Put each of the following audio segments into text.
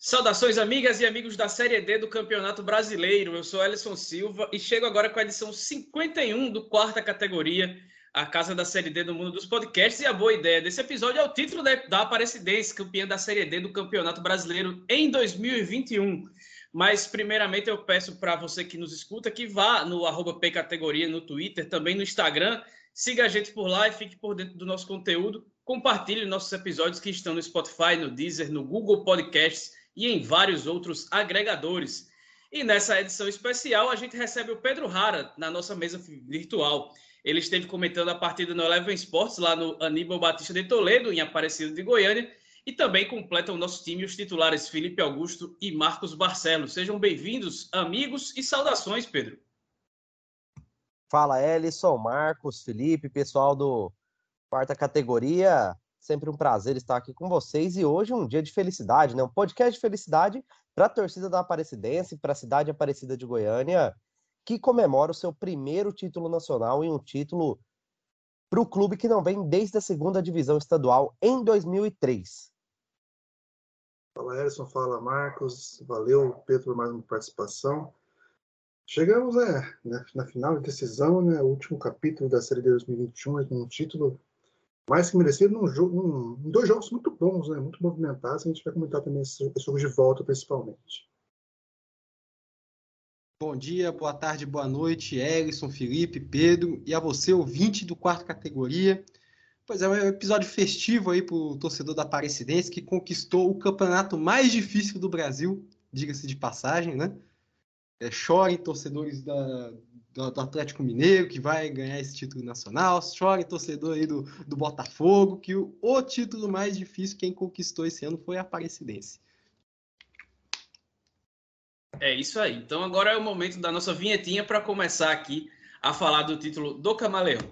Saudações, amigas e amigos da Série D do Campeonato Brasileiro. Eu sou Ellison Silva e chego agora com a edição 51 do quarta categoria, a casa da Série D do mundo dos podcasts. E a boa ideia desse episódio é o título da Aparecidense, campeã da Série D do Campeonato Brasileiro em 2021. Mas, primeiramente, eu peço para você que nos escuta que vá no arroba Pcategoria no Twitter, também no Instagram. Siga a gente por lá e fique por dentro do nosso conteúdo. Compartilhe nossos episódios que estão no Spotify, no Deezer, no Google Podcasts e em vários outros agregadores. E nessa edição especial, a gente recebe o Pedro Rara na nossa mesa virtual. Ele esteve comentando a partida no Eleven Sports, lá no Aníbal Batista de Toledo, em Aparecido de Goiânia, e também completa o nosso time os titulares Felipe Augusto e Marcos Barcelos. Sejam bem-vindos, amigos, e saudações, Pedro. Fala, Ellison, Marcos, Felipe, pessoal do quarta categoria. Sempre um prazer estar aqui com vocês e hoje um dia de felicidade, né? Um podcast de felicidade para a torcida da Aparecidense, para a cidade Aparecida de Goiânia, que comemora o seu primeiro título nacional e um título para o clube que não vem desde a segunda divisão estadual em 2003. Fala Edson, fala Marcos, valeu Pedro por mais uma participação. Chegamos é, na, na final de decisão, né, o último capítulo da Série de 2021, com um título mais que merecido num num, em dois jogos muito bons, né? Muito movimentados. A gente vai comentar também esse, esse jogo de volta, principalmente. Bom dia, boa tarde, boa noite, Ellison, Felipe, Pedro e a você, ouvinte do quarto categoria. Pois é, um episódio festivo aí para o torcedor da Aparecidense que conquistou o campeonato mais difícil do Brasil, diga-se de passagem, né? É, chorem torcedores da, do, Atlético Mineiro, que vai ganhar esse título nacional. Chore torcedor aí do, do Botafogo, que o, o título mais difícil, quem conquistou esse ano foi a Aparecidense. É isso aí. Então agora é o momento da nossa vinhetinha para começar aqui a falar do título do Camaleão.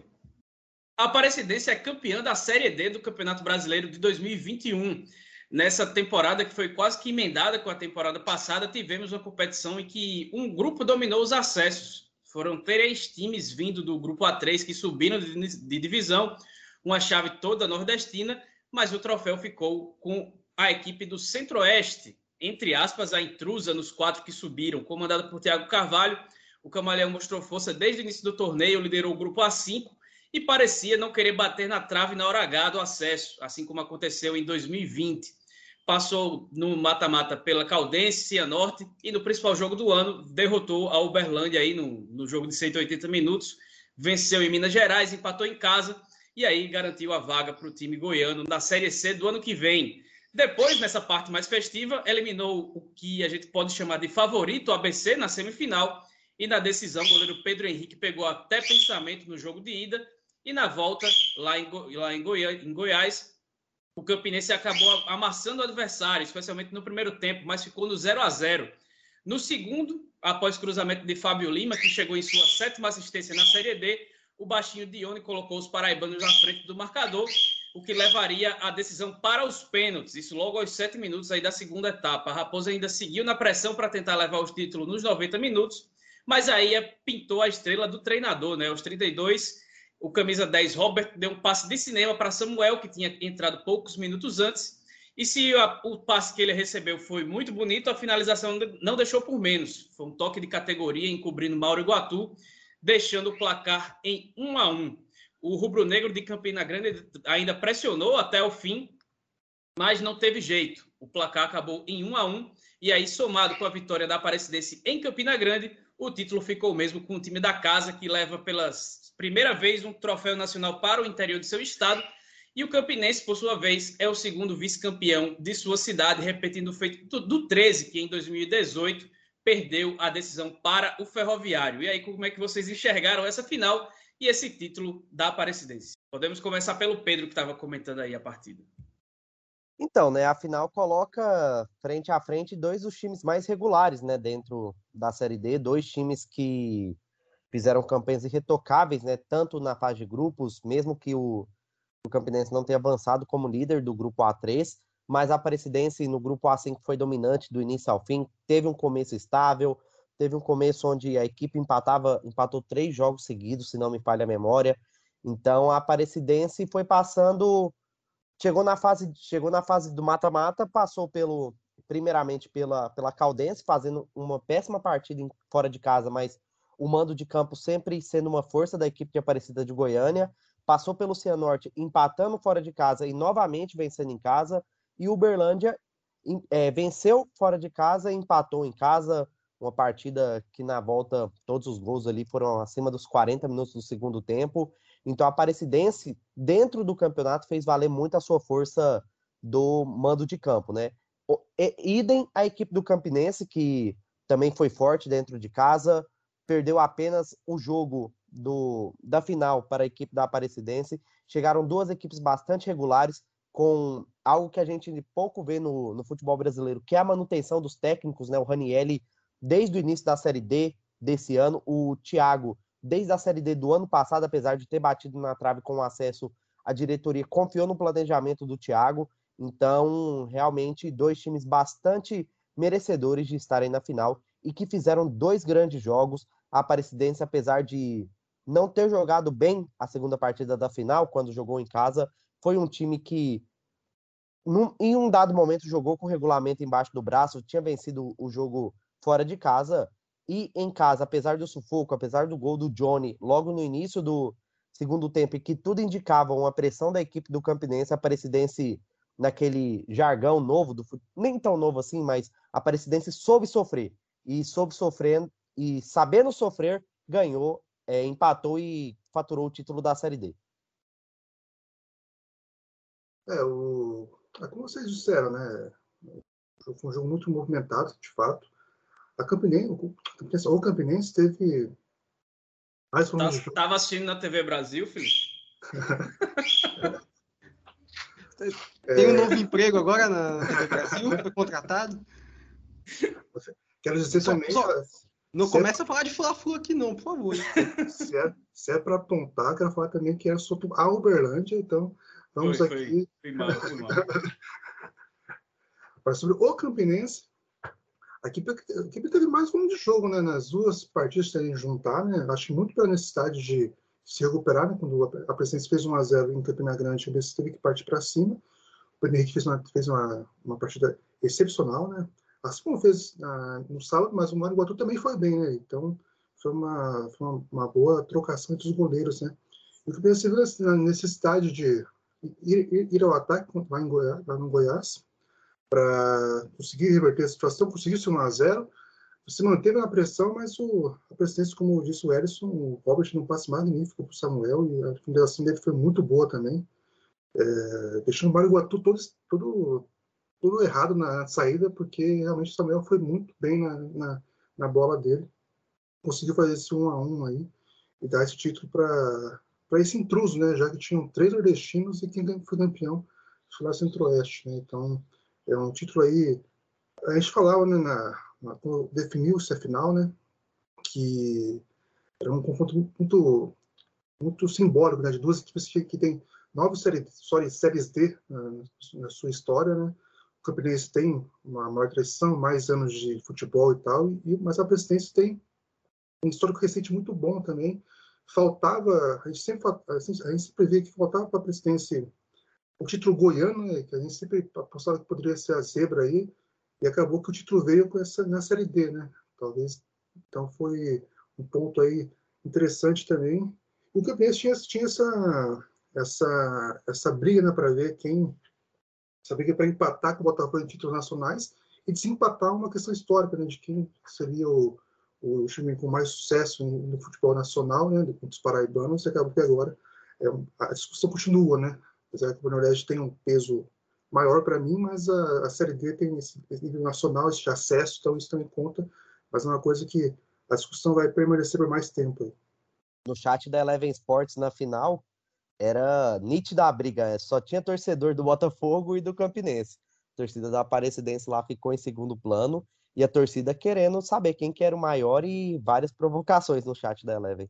A Aparecidense é campeã da Série D do Campeonato Brasileiro de 2021. Nessa temporada que foi quase que emendada com a temporada passada, tivemos uma competição em que um grupo dominou os acessos foram três times vindo do grupo A3 que subiram de, divisão, uma chave toda nordestina, mas o troféu ficou com a equipe do Centro-Oeste, entre aspas, a intrusa nos quatro que subiram, comandada por Thiago Carvalho. O Camaleão mostrou força desde o início do torneio, liderou o grupo A5 e parecia não querer bater na trave na hora H do acesso, assim como aconteceu em 2020 passou no mata-mata pela Caldense, Cianorte, e no principal jogo do ano derrotou a Uberlândia aí no, no jogo de 180 minutos, venceu em Minas Gerais, empatou em casa e aí garantiu a vaga para o time goiano na Série C do ano que vem. Depois, nessa parte mais festiva, eliminou o que a gente pode chamar de favorito, ABC, na semifinal, e na decisão, o goleiro Pedro Henrique pegou até pensamento no jogo de ida, e na volta, lá em, Go lá em, em Goiás, o Campinense acabou amassando o adversário, especialmente no primeiro tempo, mas ficou no 0 a 0 No segundo, após cruzamento de Fábio Lima, que chegou em sua sétima assistência na Série D, o baixinho Dione colocou os paraibanos na frente do marcador, o que levaria a decisão para os pênaltis, isso logo aos sete minutos aí da segunda etapa. A Raposa ainda seguiu na pressão para tentar levar os títulos nos 90 minutos, mas aí pintou a estrela do treinador, né? Aos 32, o camisa 10 Robert deu um passe de cinema para Samuel, que tinha entrado poucos minutos antes. E se a, o passe que ele recebeu foi muito bonito, a finalização não deixou por menos. Foi um toque de categoria encobrindo Mauro Iguatu, deixando o placar em 1 a 1. O rubro-negro de Campina Grande ainda pressionou até o fim, mas não teve jeito. O placar acabou em 1 a 1 e aí somado com a vitória da Aparecidense em Campina Grande, o título ficou mesmo com o time da casa que leva pelas primeira vez um troféu nacional para o interior de seu estado. E o Campinense, por sua vez, é o segundo vice-campeão de sua cidade, repetindo o feito do 13, que em 2018 perdeu a decisão para o Ferroviário. E aí, como é que vocês enxergaram essa final e esse título da Aparecidense? Podemos começar pelo Pedro, que estava comentando aí a partida. Então, né, a final coloca frente a frente dois dos times mais regulares, né, dentro da Série D, dois times que fizeram campanhas irretocáveis, né, tanto na fase de grupos, mesmo que o, o Campinense não tenha avançado como líder do grupo A3, mas a Aparecidense no grupo A5 foi dominante do início ao fim, teve um começo estável, teve um começo onde a equipe empatava, empatou três jogos seguidos, se não me falha a memória. Então a Aparecidense foi passando, chegou na fase, chegou na fase do mata-mata, passou pelo primeiramente pela, pela Caldense, fazendo uma péssima partida fora de casa, mas o mando de campo sempre sendo uma força da equipe de Aparecida de Goiânia. Passou pelo Cianorte empatando fora de casa e novamente vencendo em casa. E o Uberlândia é, venceu fora de casa e empatou em casa. Uma partida que na volta todos os gols ali foram acima dos 40 minutos do segundo tempo. Então a Aparecidense, dentro do campeonato, fez valer muito a sua força do mando de campo, né? idem a equipe do Campinense, que também foi forte dentro de casa, perdeu apenas o jogo do, da final para a equipe da Aparecidense. Chegaram duas equipes bastante regulares, com algo que a gente pouco vê no, no futebol brasileiro, que é a manutenção dos técnicos, né? O Ranielli, desde o início da Série D desse ano, o Thiago, desde a Série D do ano passado, apesar de ter batido na trave com o acesso, a diretoria confiou no planejamento do Thiago. Então, realmente, dois times bastante merecedores de estarem na final e que fizeram dois grandes jogos. A Aparecidense, apesar de não ter jogado bem a segunda partida da final, quando jogou em casa, foi um time que, num, em um dado momento, jogou com o regulamento embaixo do braço, tinha vencido o jogo fora de casa. E em casa, apesar do sufoco, apesar do gol do Johnny logo no início do segundo tempo, e que tudo indicava uma pressão da equipe do Campinense, a Aparecidense naquele jargão novo do nem tão novo assim, mas a Aparecidense soube sofrer e soube sofrendo e sabendo sofrer ganhou, é, empatou e faturou o título da Série D. É, o... é como vocês disseram, né? Foi um jogo muito movimentado, de fato. A Campinense, o Campinense teve mais um Tava assistindo na TV Brasil, Felipe? Tem um novo emprego agora na TV Brasil, foi contratado. Quero dizer só, também. Só, não é começa é... a falar de Fla-Flu aqui, não, por favor. se é, se é para apontar, quero falar também que é sobre a Uberlândia, então vamos foi, aqui. Foi, foi mal, foi mal. sobre o Campinense, a equipe, a equipe teve mais volume de jogo, né? Nas duas partidas que a juntar, né? Acho que muito pela necessidade de se recuperar, né? Quando a presidência fez 1 a 0 em Campina Grande, ele teve que partir para cima. O Pedro Henrique fez uma, fez uma, uma partida excepcional, né? Assim como fez na, no sábado, mas o Mário Guatu também foi bem, né? Então, foi uma, foi uma, uma boa trocação entre os goleiros, né? E o Campinense teve a necessidade de ir, ir, ir, ao ataque lá, em Goiás, lá no Goiás para conseguir reverter a situação, conseguiu ser 1 a 0 se manteve na pressão, mas o, a presidência, como disse o Ellison, o Robert não passe magnífico para o Samuel e a finalização dele foi muito boa também, é, deixando o Mário Guatu todo, todo, todo errado na saída, porque realmente o Samuel foi muito bem na, na, na bola dele, conseguiu fazer esse um a um aí e dar esse título para esse intruso, né? Já que tinham três nordestinos e quem foi campeão foi lá Centro-Oeste, né? Então é um título aí. A gente falava né, na, definiu-se a final, né? Que era um confronto muito, muito simbólico, né? De duas equipes que, que têm nove séries, séries D na, na, sua história, né? Campinense tem uma maior tradição, mais anos de futebol e tal, e, mas a Presidência tem um histórico recente muito bom também. Faltava, a gente sempre, a gente, a gente sempre vê que faltava para a Presidência o título goiano, né, que a gente sempre apostava que poderia ser a zebra aí, e acabou que o título veio com essa, na Série D, né? Talvez, então foi um ponto aí interessante também. E o Campinense tinha, tinha essa, essa, essa briga né, para ver quem. Essa briga para empatar com o Botafogo em títulos nacionais e desempatar uma questão histórica né, de quem seria o, o time com mais sucesso no futebol nacional, né, dos paraibanos, e acabou que agora é, a discussão continua, né? Apesar que o Nordeste tem um peso maior para mim, mas a, a, Série D tem esse, nível nacional, esse acesso, então isso em conta, mas é uma coisa que a discussão vai permanecer por mais tempo. No chat da Eleven Sports na final, era nítida a briga, é, só tinha torcedor do Botafogo e do Campinense. A torcida da Aparecidense lá ficou em segundo plano, e a torcida querendo saber quem que era o maior e várias provocações no chat da Eleven.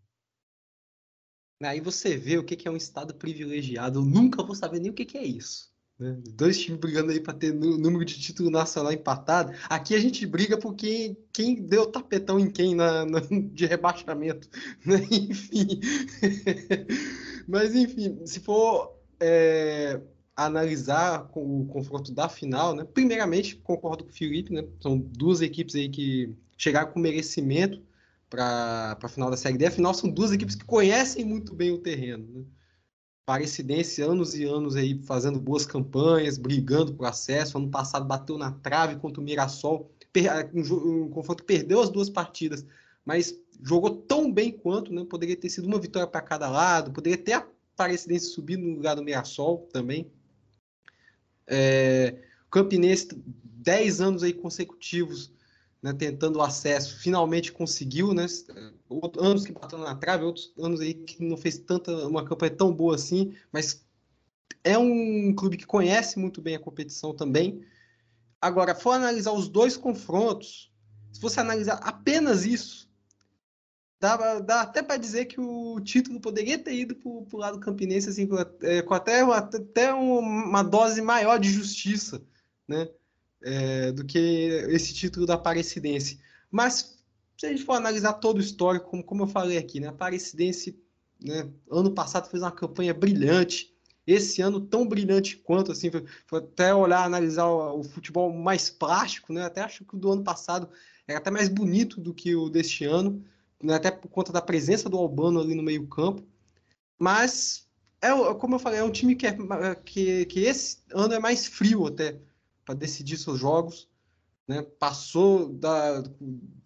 Aí você vê o que é um estado privilegiado. Eu nunca vou saber nem o que é isso. Né? Dois times brigando aí para ter número de título nacional empatado. Aqui a gente briga por quem, quem deu tapetão em quem na, na de rebaixamento. Né? Enfim. Mas enfim, se for é, analisar o confronto da final, né? Primeiramente, concordo com o Felipe, né? São duas equipes aí que chegaram com merecimento para a final da Série D. Afinal, são duas equipes que conhecem muito bem o terreno. Né? Parecidense, anos e anos aí fazendo boas campanhas, brigando por acesso. Ano passado bateu na trave contra o Mirassol. Um, um confronto que perdeu as duas partidas, mas jogou tão bem quanto, né? Poderia ter sido uma vitória para cada lado, poderia ter a Parecidense subido no lugar do Mirassol também. É, Campinense, 10 anos aí consecutivos né, tentando acesso, finalmente conseguiu, né? Anos que bateu na trave, outros anos aí que não fez tanta uma campanha tão boa assim, mas é um clube que conhece muito bem a competição também. Agora, for analisar os dois confrontos, se você analisar apenas isso, dá, dá até para dizer que o título poderia ter ido para o lado campinense assim, é, com até, até uma dose maior de justiça, né? É, do que esse título da Aparecidense. Mas, se a gente for analisar todo o histórico, como, como eu falei aqui, né, a Aparecidense, né, ano passado fez uma campanha brilhante, esse ano tão brilhante quanto, assim, foi, foi até olhar, analisar o, o, futebol mais plástico, né, até acho que o do ano passado era até mais bonito do que o deste ano, né, até por conta da presença do Albano ali no meio campo, mas é, como eu falei, é um time que, é, que, que esse ano é mais frio até, para decidir seus jogos, né? passou da,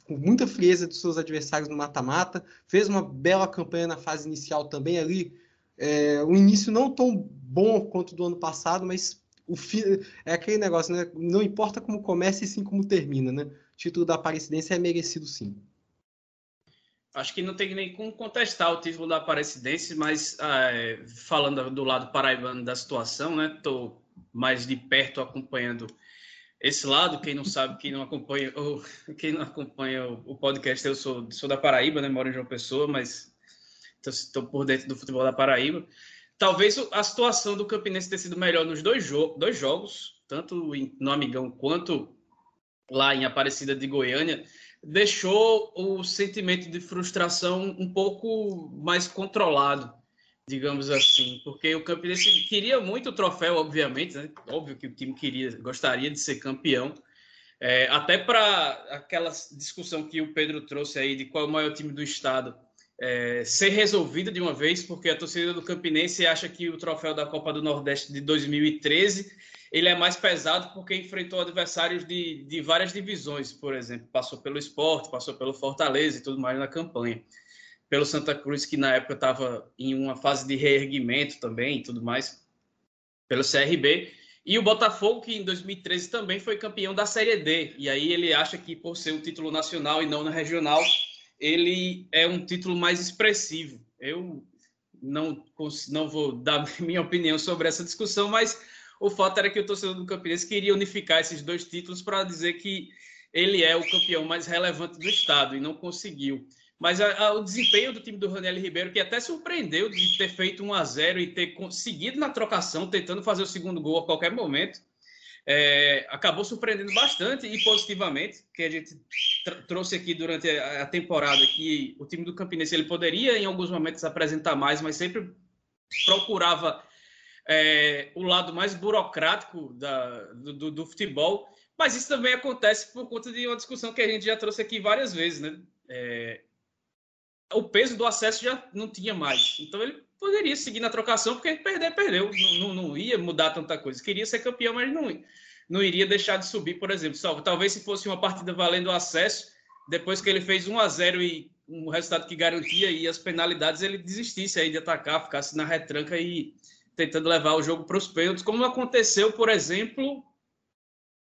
com muita frieza dos seus adversários no mata-mata, fez uma bela campanha na fase inicial também ali, é, um início não tão bom quanto do ano passado, mas o fi, é aquele negócio, né? Não importa como começa e sim como termina, né? O título da Aparecidense é merecido sim. Acho que não tem nem como contestar o título da Aparecidense, mas é, falando do lado paraibano da situação, né? Tô mais de perto acompanhando esse lado. Quem não sabe, quem não acompanha, ou, quem não acompanha o, podcast, eu sou, sou da Paraíba, né? Moro em João Pessoa, mas estou por dentro do futebol da Paraíba. Talvez a situação do Campinense tenha sido melhor nos dois, jo dois jogos, tanto no Amigão quanto lá em Aparecida de Goiânia, deixou o sentimento de frustração um pouco mais controlado digamos assim, porque o Campinense queria muito o troféu, obviamente, né? óbvio que o time queria, gostaria de ser campeão, é, até para aquela discussão que o Pedro trouxe aí de qual é o maior time do estado é, ser resolvida de uma vez, porque a torcida do Campinense acha que o troféu da Copa do Nordeste de 2013 ele é mais pesado porque enfrentou adversários de, de várias divisões, por exemplo, passou pelo esporte, passou pelo Fortaleza e tudo mais na campanha pelo Santa Cruz, que na época estava em uma fase de reerguimento também e tudo mais, pelo CRB. E o Botafogo, que em 2013 também foi campeão da Série D. E aí ele acha que, por ser um título nacional e não na regional, ele é um título mais expressivo. Eu não, não vou dar minha opinião sobre essa discussão, mas o fato era que o torcedor do Campinense queria unificar esses dois títulos para dizer que ele é o campeão mais relevante do estado e não conseguiu. Mas a, a, o desempenho do time do Raniel Ribeiro, que até surpreendeu de ter feito 1 a 0 e ter conseguido na trocação, tentando fazer o segundo gol a qualquer momento, é, acabou surpreendendo bastante e positivamente, que a gente trouxe aqui durante a, a, temporada, que o time do Campinense ele poderia em alguns momentos apresentar mais, mas sempre procurava é, o lado mais burocrático da, do, do, do futebol. Mas isso também acontece por conta de uma discussão que a gente já trouxe aqui várias vezes, né? É, o peso do acesso já não tinha mais. Então ele poderia seguir na trocação, porque perder, perdeu. Não, não, não, ia mudar tanta coisa. Queria ser campeão, mas não, não iria deixar de subir, por exemplo. Só, talvez se fosse uma partida valendo o acesso, depois que ele fez 1 a 0 e um resultado que garantia e as penalidades, ele desistisse aí de atacar, ficasse na retranca e tentando levar o jogo para os pênaltis, como aconteceu, por exemplo,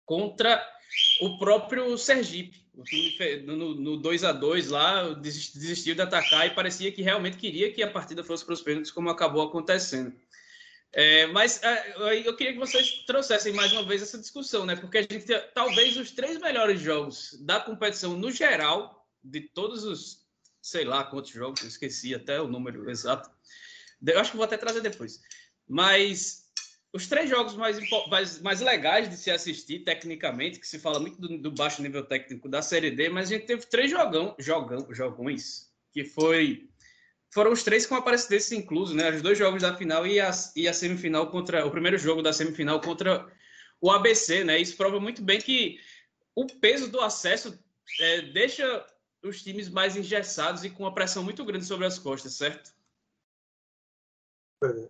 contra o próprio Sergipe. O time no, no 2 a 2 lá desistiu de atacar e parecia que realmente queria que a partida fosse para os pênaltis, como acabou acontecendo. É, mas é, eu queria que vocês trouxessem mais uma vez essa discussão, né? Porque a gente talvez os três melhores jogos da competição no geral, de todos os, sei lá quantos jogos, eu esqueci até o número exato. Eu acho que vou até trazer depois. Mas os três jogos mais, mais, mais legais de se assistir, tecnicamente, que se fala muito do, do, baixo nível técnico da Série D, mas a gente teve três jogão, jogão, jogões, que foi foram os três com Aparecidense inclusos, né? Os dois jogos da final e a, e a semifinal contra. O primeiro jogo da semifinal contra o ABC, né? Isso prova muito bem que o peso do acesso é, deixa os times mais engessados e com uma pressão muito grande sobre as costas, certo? É,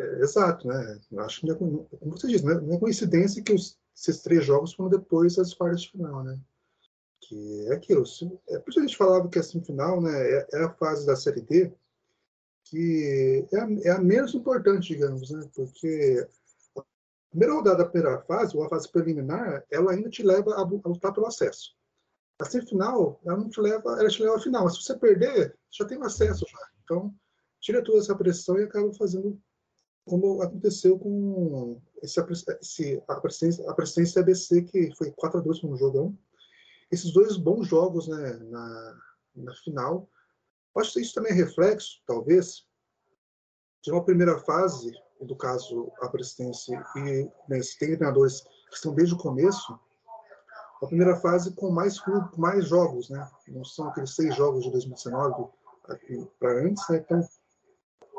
é, exato, né? Eu acho que, é como você disse, não é coincidência que os, esses três jogos foram depois das quartas de final, né? Que é aquilo. É por isso a gente falava que a semifinal né, é, é a fase da Série D que é a, é a menos importante, digamos, né? Porque a primeira rodada da primeira fase, ou a fase preliminar, ela ainda te leva a, a lutar pelo acesso. A semifinal, ela não te leva, ela te leva à final. Mas se você perder, já tem o acesso já. Então, tira toda essa pressão e acaba fazendo como aconteceu com esse, esse, a, presidência, ABC, que foi 4 a 2 no jogão. Esses dois bons jogos né, na, na final. Acho que isso também é reflexo, talvez, de uma primeira fase, no caso a presidência e né, tem treinadores que estão desde o começo, a primeira fase com mais, mais jogos, né? Não são aqueles seis jogos de 2019 para antes, né? Então,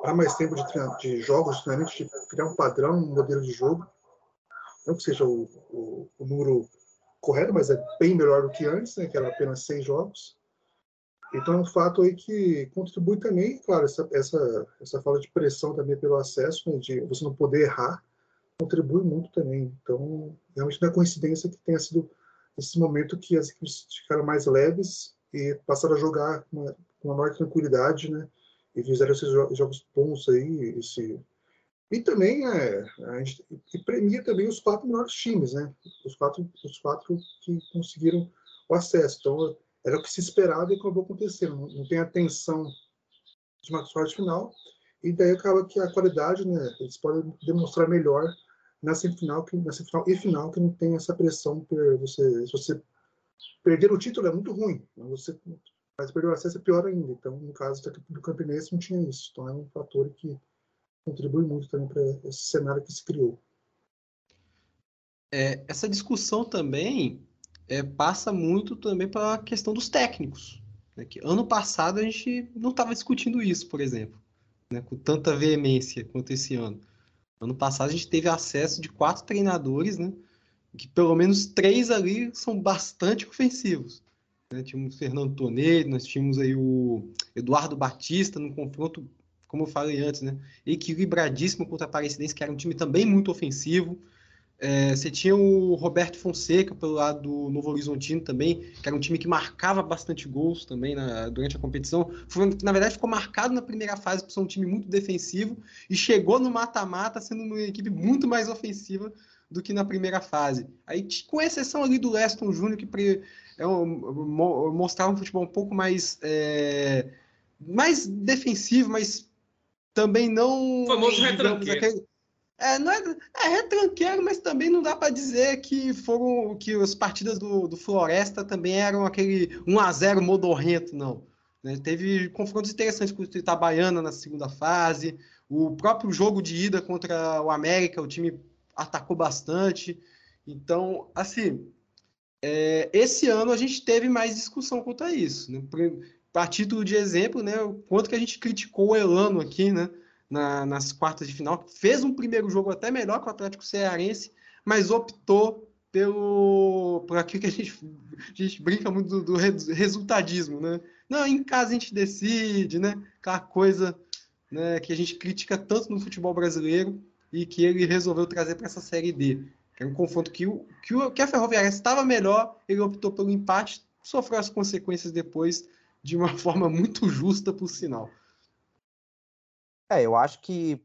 há mais tempo de, de jogos, de treinamento, de criar um padrão, um modelo de jogo. Não que seja o, o, o número correto, mas é bem melhor do que antes, né? Que era apenas seis jogos. Então, é um fato aí que contribui também, claro, essa, essa, essa falta de pressão também pelo acesso, né, de você não poder errar, contribui muito também. Então, realmente não é coincidência que tenha sido esse momento que as equipes ficaram mais leves e passaram a jogar com uma maior tranquilidade, né? E fizeram esses jogos bons aí, esse... E também é, a gente e premia também os quatro melhores times, né? Os quatro, os quatro que conseguiram o acesso. Então, era o que se esperava e acabou acontecendo. Não, não tem a tensão de uma sorte final, e daí acaba que a qualidade, né? Eles podem demonstrar melhor na semifinal, que, na semifinal e final, que não tem essa pressão por você, se você perder o título é muito ruim, você mas perder o acesso é pior ainda. Então, no caso do Campinense, não tinha isso. Então, é um fator que contribui muito também para esse cenário que se criou. É, essa discussão também é, passa muito também para a questão dos técnicos. Né? Que ano passado a gente não estava discutindo isso, por exemplo, né? com tanta veemência quanto esse ano. Ano passado a gente teve acesso de quatro treinadores, né? Que pelo menos três ali são bastante ofensivos. Né? Tínhamos o Fernando Tonelli, nós tínhamos aí o Eduardo Batista no confronto, como eu falei antes, né? Equilibradíssimo contra a Aparecidense, que era um time também muito ofensivo. É, você tinha o Roberto Fonseca pelo lado do Novo Horizontino também, que era um time que marcava bastante gols também na, durante a competição. Foi, na verdade, ficou marcado na primeira fase por ser um time muito defensivo e chegou no mata-mata sendo uma equipe muito mais ofensiva do que na primeira fase. Aí, com exceção ali do Leston Júnior, que é um, mostrava um futebol um pouco mais, é, mais defensivo, mas também não. O famoso retranqueiro. Aquele, é, não é, é retranqueiro, mas também não dá para dizer que foram que as partidas do, do Floresta também eram aquele 1 a 0 modorrento, não. Né? Teve confrontos interessantes com o Itabaiana na segunda fase, o próprio jogo de ida contra o América, o time atacou bastante. Então, assim, é, esse ano a gente teve mais discussão quanto a isso. Né? Para título de exemplo, né, o quanto que a gente criticou o Elano aqui, né? na, nas quartas de final, fez um primeiro jogo até melhor que o Atlético Cearense, mas optou pelo por aquilo que a gente, a gente brinca muito do, do, resultadismo, né? Não, em casa a gente decide, né? Aquela coisa né, que a gente critica tanto no futebol brasileiro e que ele resolveu trazer para essa série D. Que é um confronto que, o, que, o, que a Ferroviária estava melhor, ele optou pelo empate, sofreu as consequências depois de uma forma muito justa, por sinal. É, eu acho que,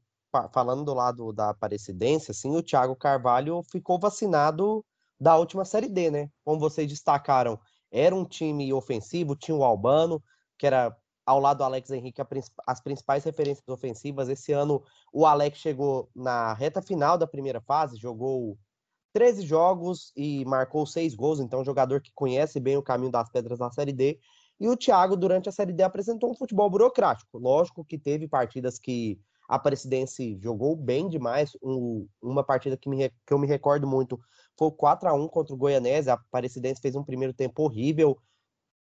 falando do lado da Aparecidense, assim, o Thiago Carvalho ficou vacinado da última Série D, né? Como vocês destacaram, era um time ofensivo, tinha o Albano, que era ao lado do Alex Henrique as principais referências ofensivas. Esse ano o Alex chegou na reta final da primeira fase, jogou 13 jogos e marcou seis gols, então jogador que conhece bem o caminho das pedras da Série D. E o Thiago, durante a Série D, apresentou um futebol burocrático. Lógico que teve partidas que a Presidense jogou bem demais. Um, uma partida que, me, que eu me recordo muito foi 4 a 1 contra o Goianese. A Presidense fez um primeiro tempo horrível,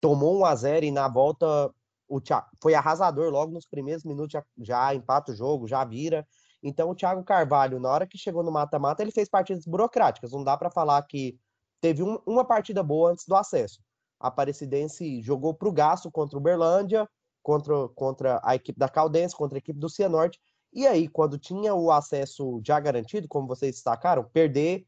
tomou 1 a 0 e na volta o Thiago foi arrasador logo nos primeiros minutos, já, já empata o jogo, já vira. Então o Thiago Carvalho, na hora que chegou no mata-mata, ele fez partidas burocráticas. Não dá para falar que teve um, uma partida boa antes do acesso. A Aparecidense jogou para o gasto contra o Berlândia, contra, contra a equipe da Caldense, contra a equipe do Cianorte. E aí, quando tinha o acesso já garantido, como vocês destacaram, perder,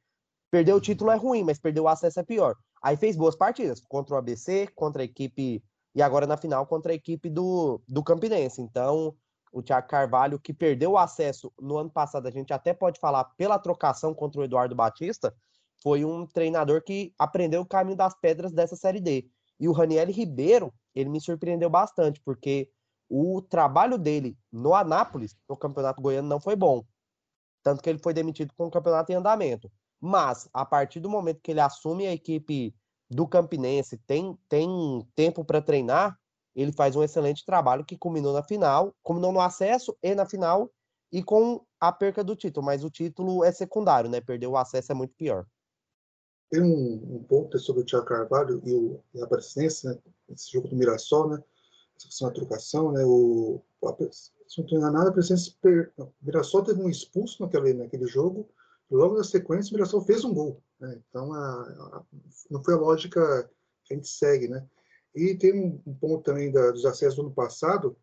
perder o título é ruim, mas perder o acesso é pior. Aí fez boas partidas contra o ABC, contra a equipe e agora na final contra a equipe do, do Campinense. Então, o Thiago Carvalho, que perdeu o acesso no ano passado, a gente até pode falar pela trocação contra o Eduardo Batista, foi um treinador que aprendeu o caminho das pedras dessa Série D. E o Raniel Ribeiro, ele me surpreendeu bastante, porque o trabalho dele no Anápolis, no Campeonato Goiano, não foi bom. Tanto que ele foi demitido com o campeonato em andamento. Mas, a partir do momento que ele assume a equipe do Campinense, tem, tem tempo para treinar, ele faz um excelente trabalho que culminou na final, culminou no acesso e na final, e com a perca do título. Mas o título é secundário, né? Perder o acesso é muito pior. Tem um, um ponto sobre o Thiago Carvalho e, o, e a Aparecidense, né? Esse jogo do Mirassol, né? Essa questão da trocação, né? O, se não estou enganado, a Aparecidense, per, o Mirassol teve um expulso naquele, naquele jogo, logo na sequência o Mirassol fez um gol. Né? Então, a, a, não foi a lógica que a gente segue, né? E tem um, um ponto também da, dos acessos do ano passado,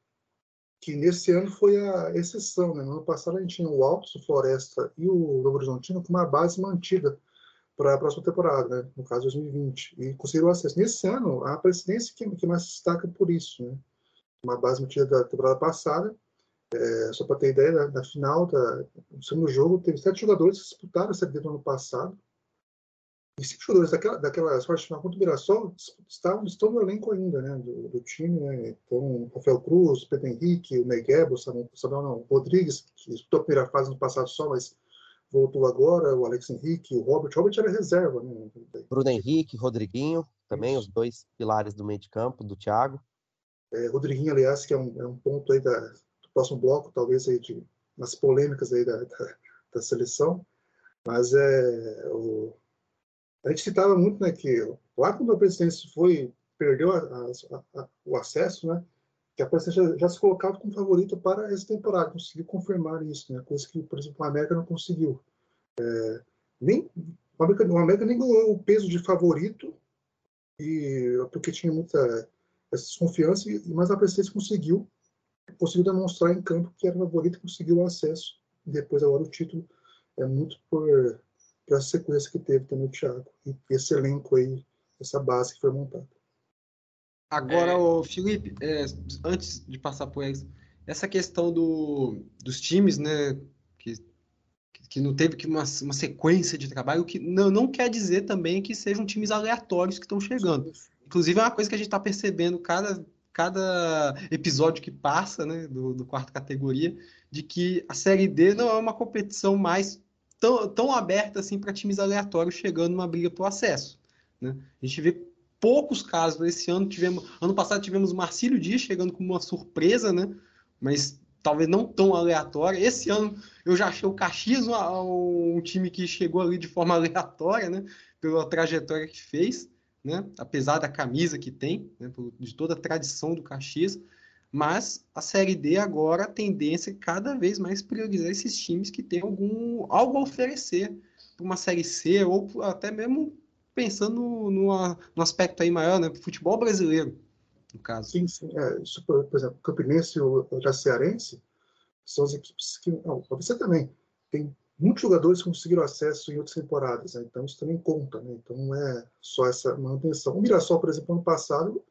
que nesse ano foi a exceção. Né? No ano passado a gente tinha o Altos, o Floresta e o Novo Horizontino com uma base mantida para a próxima temporada, né? no caso 2020, e conseguiram acesso. Nesse ano, a presidência que, que mais destaca por isso, né? uma base mantida da temporada passada, é, só para ter ideia, na, na final, da, no segundo jogo, teve sete jogadores que disputaram a Série D no ano passado, e cinco jogadores daquela, daquela sorte final contra o Mirassol estavam, estão no elenco ainda, né, do, do time, né, então, Rafael Cruz, Pedro Henrique, o Neguebo, Samuel, Samuel não, Rodrigues, que disputou a primeira fase no passado só, mas voltou agora, o Alex Henrique, o Robert. Robert era reserva, né? Bruno Henrique, Rodriguinho, também Isso. os dois pilares do meio de campo, do Thiago. É, Rodriguinho, aliás, que é um, é um ponto aí da, do próximo bloco, talvez aí de umas polêmicas aí da, da, da seleção. Mas é, o, a gente citava muito né, que lá quando a presidência foi, perdeu a, a, a, o acesso, né? que a presidência já, já, se colocava como favorito para essa temporada, conseguiu confirmar isso, né? coisa que, por exemplo, o América não conseguiu. É, nem, o, América, o América nem ganhou o peso de favorito, e, porque tinha muita desconfiança, mas a presidência conseguiu, conseguiu demonstrar em campo que era favorito e conseguiu o acesso. E depois, agora, o título é muito por, por essa sequência que teve também o Thiago, e esse elenco aí, essa base que foi montada. Agora, é... o Felipe, é, antes de passar por eles, essa questão do, dos times, né, que, que não teve que uma, uma sequência de trabalho, que não, não quer dizer também que sejam times aleatórios que estão chegando. Inclusive, é uma coisa que a gente está percebendo cada, cada episódio que passa, né, do, do quarto categoria, de que a Série D não é uma competição mais tão, tão aberta assim para times aleatórios chegando numa briga por acesso. Né? A gente vê poucos casos. Esse ano tivemos, ano passado tivemos o Marcílio Dias chegando como uma surpresa, né? Mas talvez não tão aleatória. Esse ano eu já achei o Caxias um, um time que chegou ali de forma aleatória, né? Pela trajetória que fez, né? Apesar da camisa que tem, né? de toda a tradição do Caxias. Mas a Série D agora a tendência é cada vez mais priorizar esses times que têm algum algo a oferecer para uma Série C ou até mesmo pensando no, no aspecto aí maior, né? Futebol brasileiro, no caso. Sim, sim. É, isso, por, por exemplo, Campinense e o Jacearense são as equipes que. Não, você também. Tem muitos jogadores conseguiram acesso em outras temporadas, né? então isso também conta, né? Então não é só essa manutenção. O Mirassol, por exemplo, ano passado,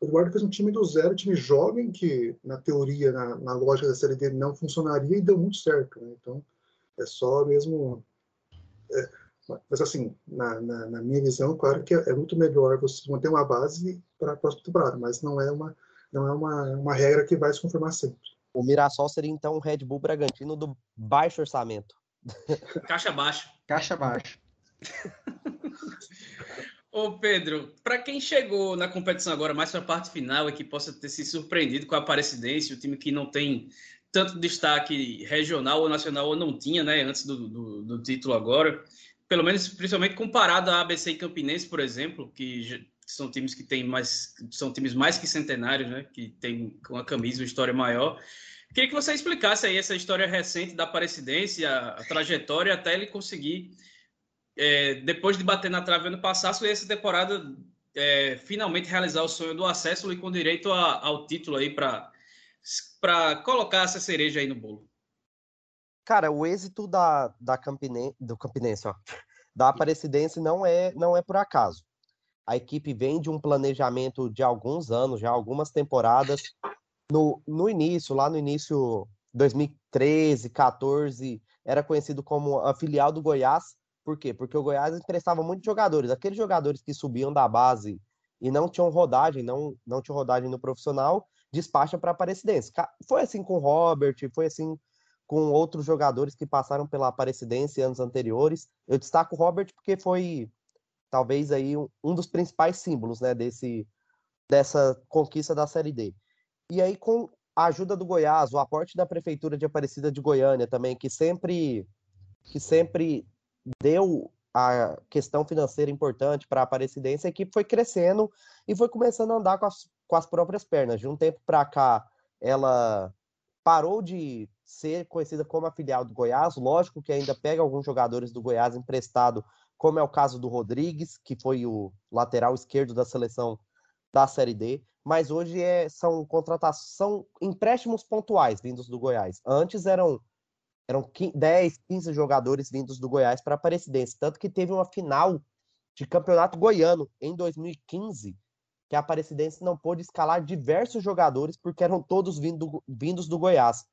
o Eduardo fez um time do zero, um time jovem, que na teoria, na, na lógica da série dele, não funcionaria e deu muito certo. Né? Então é só mesmo. É, mas, assim, na, na, na, minha visão, claro que é, é, muito melhor você manter uma base para a próxima temporada, mas não é, uma, não é uma, uma regra que vai se confirmar sempre. O Mirassol seria, então, um Red Bull Bragantino do baixo orçamento. Caixa baixa. Caixa baixa. Ô Pedro, para quem chegou na competição agora mais para a parte final e que possa ter se surpreendido com a Aparecidense, o time que não tem tanto destaque regional ou nacional ou não tinha, né, antes do, do, do título agora, pelo menos principalmente comparado a ABC e Campinense, por exemplo, que são times que têm mais, são times mais que centenários, né? Que tem uma camisa, uma história maior. Queria que você explicasse aí essa história recente da Aparecidense, a, trajetória até ele conseguir, é, depois de bater na trave ano passado, essa temporada é, finalmente realizar o sonho do acesso e com direito a, ao título aí para colocar essa cereja aí no bolo. Cara, o êxito da, da Campine, do Campinense, ó, da Aparecidense não é, não é por acaso. A equipe vem de um planejamento de alguns anos, já algumas temporadas. No, no início, lá no início 2013, 14, era conhecido como a filial do Goiás. Por quê? Porque o Goiás emprestava muitos jogadores. Aqueles jogadores que subiam da base e não tinham rodagem, não, não tinham rodagem no profissional, despacha para a Aparecidense. Foi assim com o Robert, foi assim com outros jogadores que passaram pela Aparecidense anos anteriores. Eu destaco o Robert porque foi talvez aí um, um dos principais símbolos, né, desse dessa conquista da Série D. E aí com a ajuda do Goiás, o aporte da prefeitura de Aparecida de Goiânia também, que sempre que sempre deu a questão financeira importante para a Aparecidense, a equipe foi crescendo e foi começando a andar com as, com as próprias pernas. De um tempo para cá, ela parou de ser conhecida como a filial do Goiás. Lógico que ainda pega alguns jogadores do Goiás emprestado, como é o caso do Rodrigues, que foi o lateral esquerdo da seleção da Série D. Mas hoje é, são contratações, são empréstimos pontuais vindos do Goiás. Antes eram eram 10, 15 jogadores vindos do Goiás para a Aparecidense. Tanto que teve uma final de campeonato goiano em 2015, que a Aparecidense não pôde escalar diversos jogadores porque eram todos vindo, vindos do Goiás.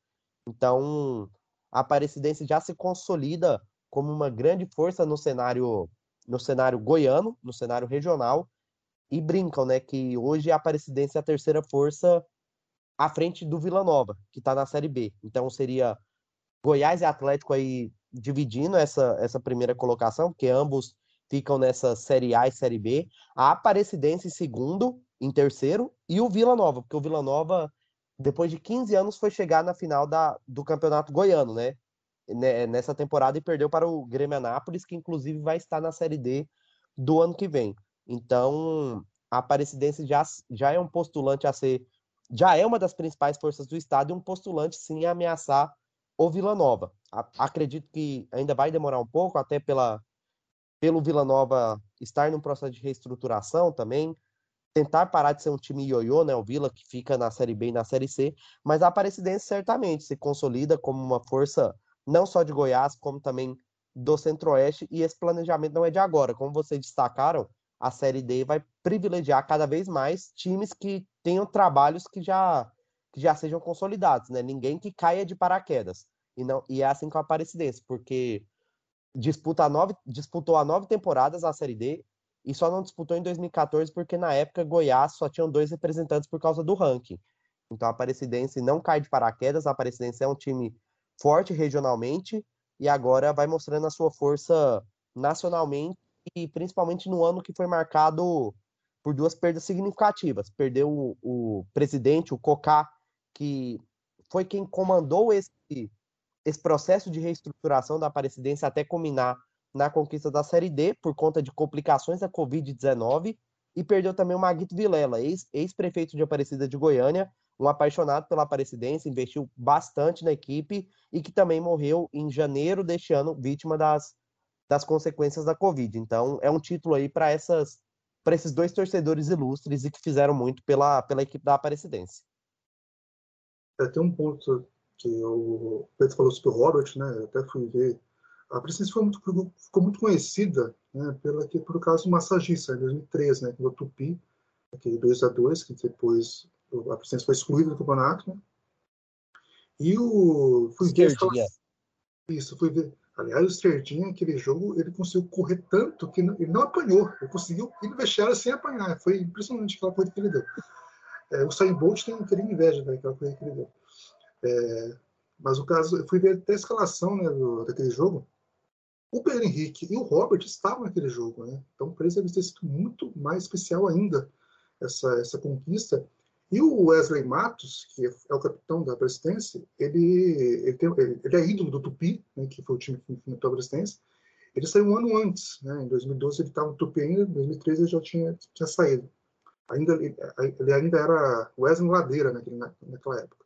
Então, a Aparecidense já se consolida como uma grande força no cenário no cenário goiano, no cenário regional, e brincam, né, que hoje a Aparecidense é a terceira força à frente do Vila Nova, que está na Série B. Então seria Goiás e Atlético aí dividindo essa, essa primeira colocação, porque ambos ficam nessa Série A e Série B. A Aparecidense em segundo, em terceiro, e o Vila Nova, porque o Vila Nova depois de 15 anos, foi chegar na final da, do Campeonato Goiano, né? Nessa temporada e perdeu para o Grêmio Anápolis, que inclusive vai estar na Série D do ano que vem. Então, a Aparecidense já, já é um postulante a ser, já é uma das principais forças do estado e um postulante sim a ameaçar o Vila Nova. A, acredito que ainda vai demorar um pouco, até pela, pelo Vila Nova estar num processo de reestruturação também, tentar parar de ser um time ioiô, né? O Vila que fica na Série B e na Série C, mas a Aparecidense certamente se consolida como uma força não só de Goiás, como também do Centro-Oeste, e esse planejamento não é de agora. Como vocês destacaram, a Série D vai privilegiar cada vez mais times que tenham trabalhos que já, que já sejam consolidados, né? Ninguém que caia de paraquedas. E, não, e é assim com a Aparecidense, porque disputa nove, disputou há nove temporadas a Série D, e só não disputou em 2014 porque na época Goiás só tinham dois representantes por causa do ranking. Então a Aparecidense não cai de paraquedas, a Aparecidense é um time forte regionalmente e agora vai mostrando a sua força nacionalmente e principalmente no ano que foi marcado por duas perdas significativas. Perdeu o, o presidente, o Cocá, que foi quem comandou esse, esse processo de reestruturação da Aparecidense até culminar na conquista da Série D por conta de complicações da Covid-19 e perdeu também o Maguito Vilela, ex-prefeito de Aparecida de Goiânia, um apaixonado pela Aparecidense, investiu bastante na equipe e que também morreu em janeiro deste ano, vítima das, das consequências da Covid. Então, é um título aí para essas para esses dois torcedores ilustres e que fizeram muito pela, pela equipe da Aparecidense. É, tem um ponto que o Pedro falou sobre o Robert, né? Eu até fui ver a Princesa foi muito, ficou muito conhecida né, pela, que, por causa do massagista, em 2003, né, no Tupi, aquele 2 a 2 que depois a Princesa foi excluída do campeonato. Né, e o. Fui ver Isso, fui ver. Aliás, o Sterdinha, aquele jogo, ele conseguiu correr tanto que não, ele não apanhou. Ele conseguiu ir no vestiário sem apanhar. Foi impressionante aquela coisa que ele deu. É, o Sain Bolt tem queria inveja daquela coisa que ele deu. É, mas o caso, eu fui ver até a escalação né, do, daquele jogo o Pedro Henrique e o Robert estavam naquele jogo, né? Então, para eles deve ter sido muito mais especial ainda essa, essa conquista. E o Wesley Matos, que é o capitão da Presidência, ele, ele, tem, ele, é ídolo do Tupi, né, que foi o time que enfrentou a Presidência, Ele saiu um ano antes, né? Em 2012 ele estava no Tupi ainda, em 2013 ele já tinha, tinha saído. Ainda, ele ainda era Wesley Ladeira naquele, naquela época.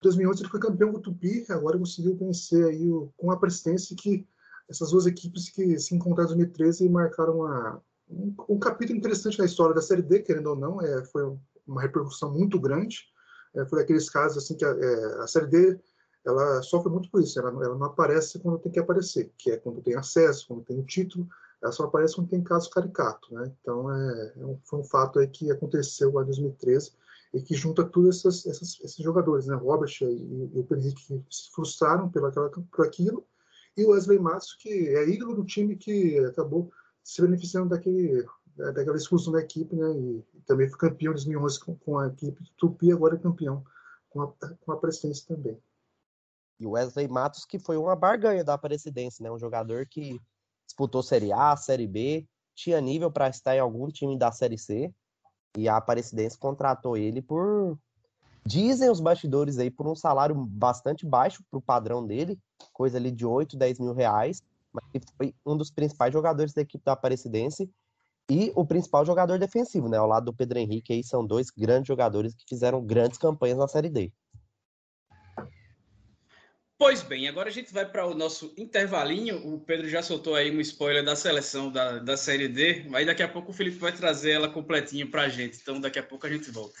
Em 2011 ele foi campeão do Tupi, agora conseguiu vencer aí o, com a presidência que essas duas equipes que se encontraram em 2013 marcaram uma, um, um, capítulo interessante na história da Série D, querendo ou não, é, foi uma repercussão muito grande. É, foi daqueles casos assim que a, é, a Série D ela sofre muito por isso, ela, ela, não aparece quando tem que aparecer, que é quando tem acesso, quando tem o título, ela só aparece quando tem caso caricato, né? Então, é, é um, foi um fato aí que aconteceu em 2013 e que junta todos esses jogadores, né? Robert e, e o Pedro que se frustraram pela, por aquilo, e o Wesley Matos, que é ídolo do time que acabou se beneficiando daquele, daquela expulsão da equipe, né? E, também foi campeão em 2011 com, com a equipe do Tupi, agora é campeão com a, com a presidência também. E o Wesley Matos, que foi uma barganha da Aparecidense, né? Um jogador que disputou Série A, Série B, tinha nível para estar em algum time da Série C. E a Aparecidense contratou ele por. Dizem os bastidores aí por um salário bastante baixo para o padrão dele, coisa ali de 8, 10 mil reais, mas foi um dos principais jogadores da equipe da Aparecidense e o principal jogador defensivo, né? Ao lado do Pedro Henrique, aí são dois grandes jogadores que fizeram grandes campanhas na Série D. Pois bem, agora a gente vai para o nosso intervalinho. O Pedro já soltou aí um spoiler da seleção da, da Série D, mas daqui a pouco o Felipe vai trazer ela completinha para a gente. Então daqui a pouco a gente volta.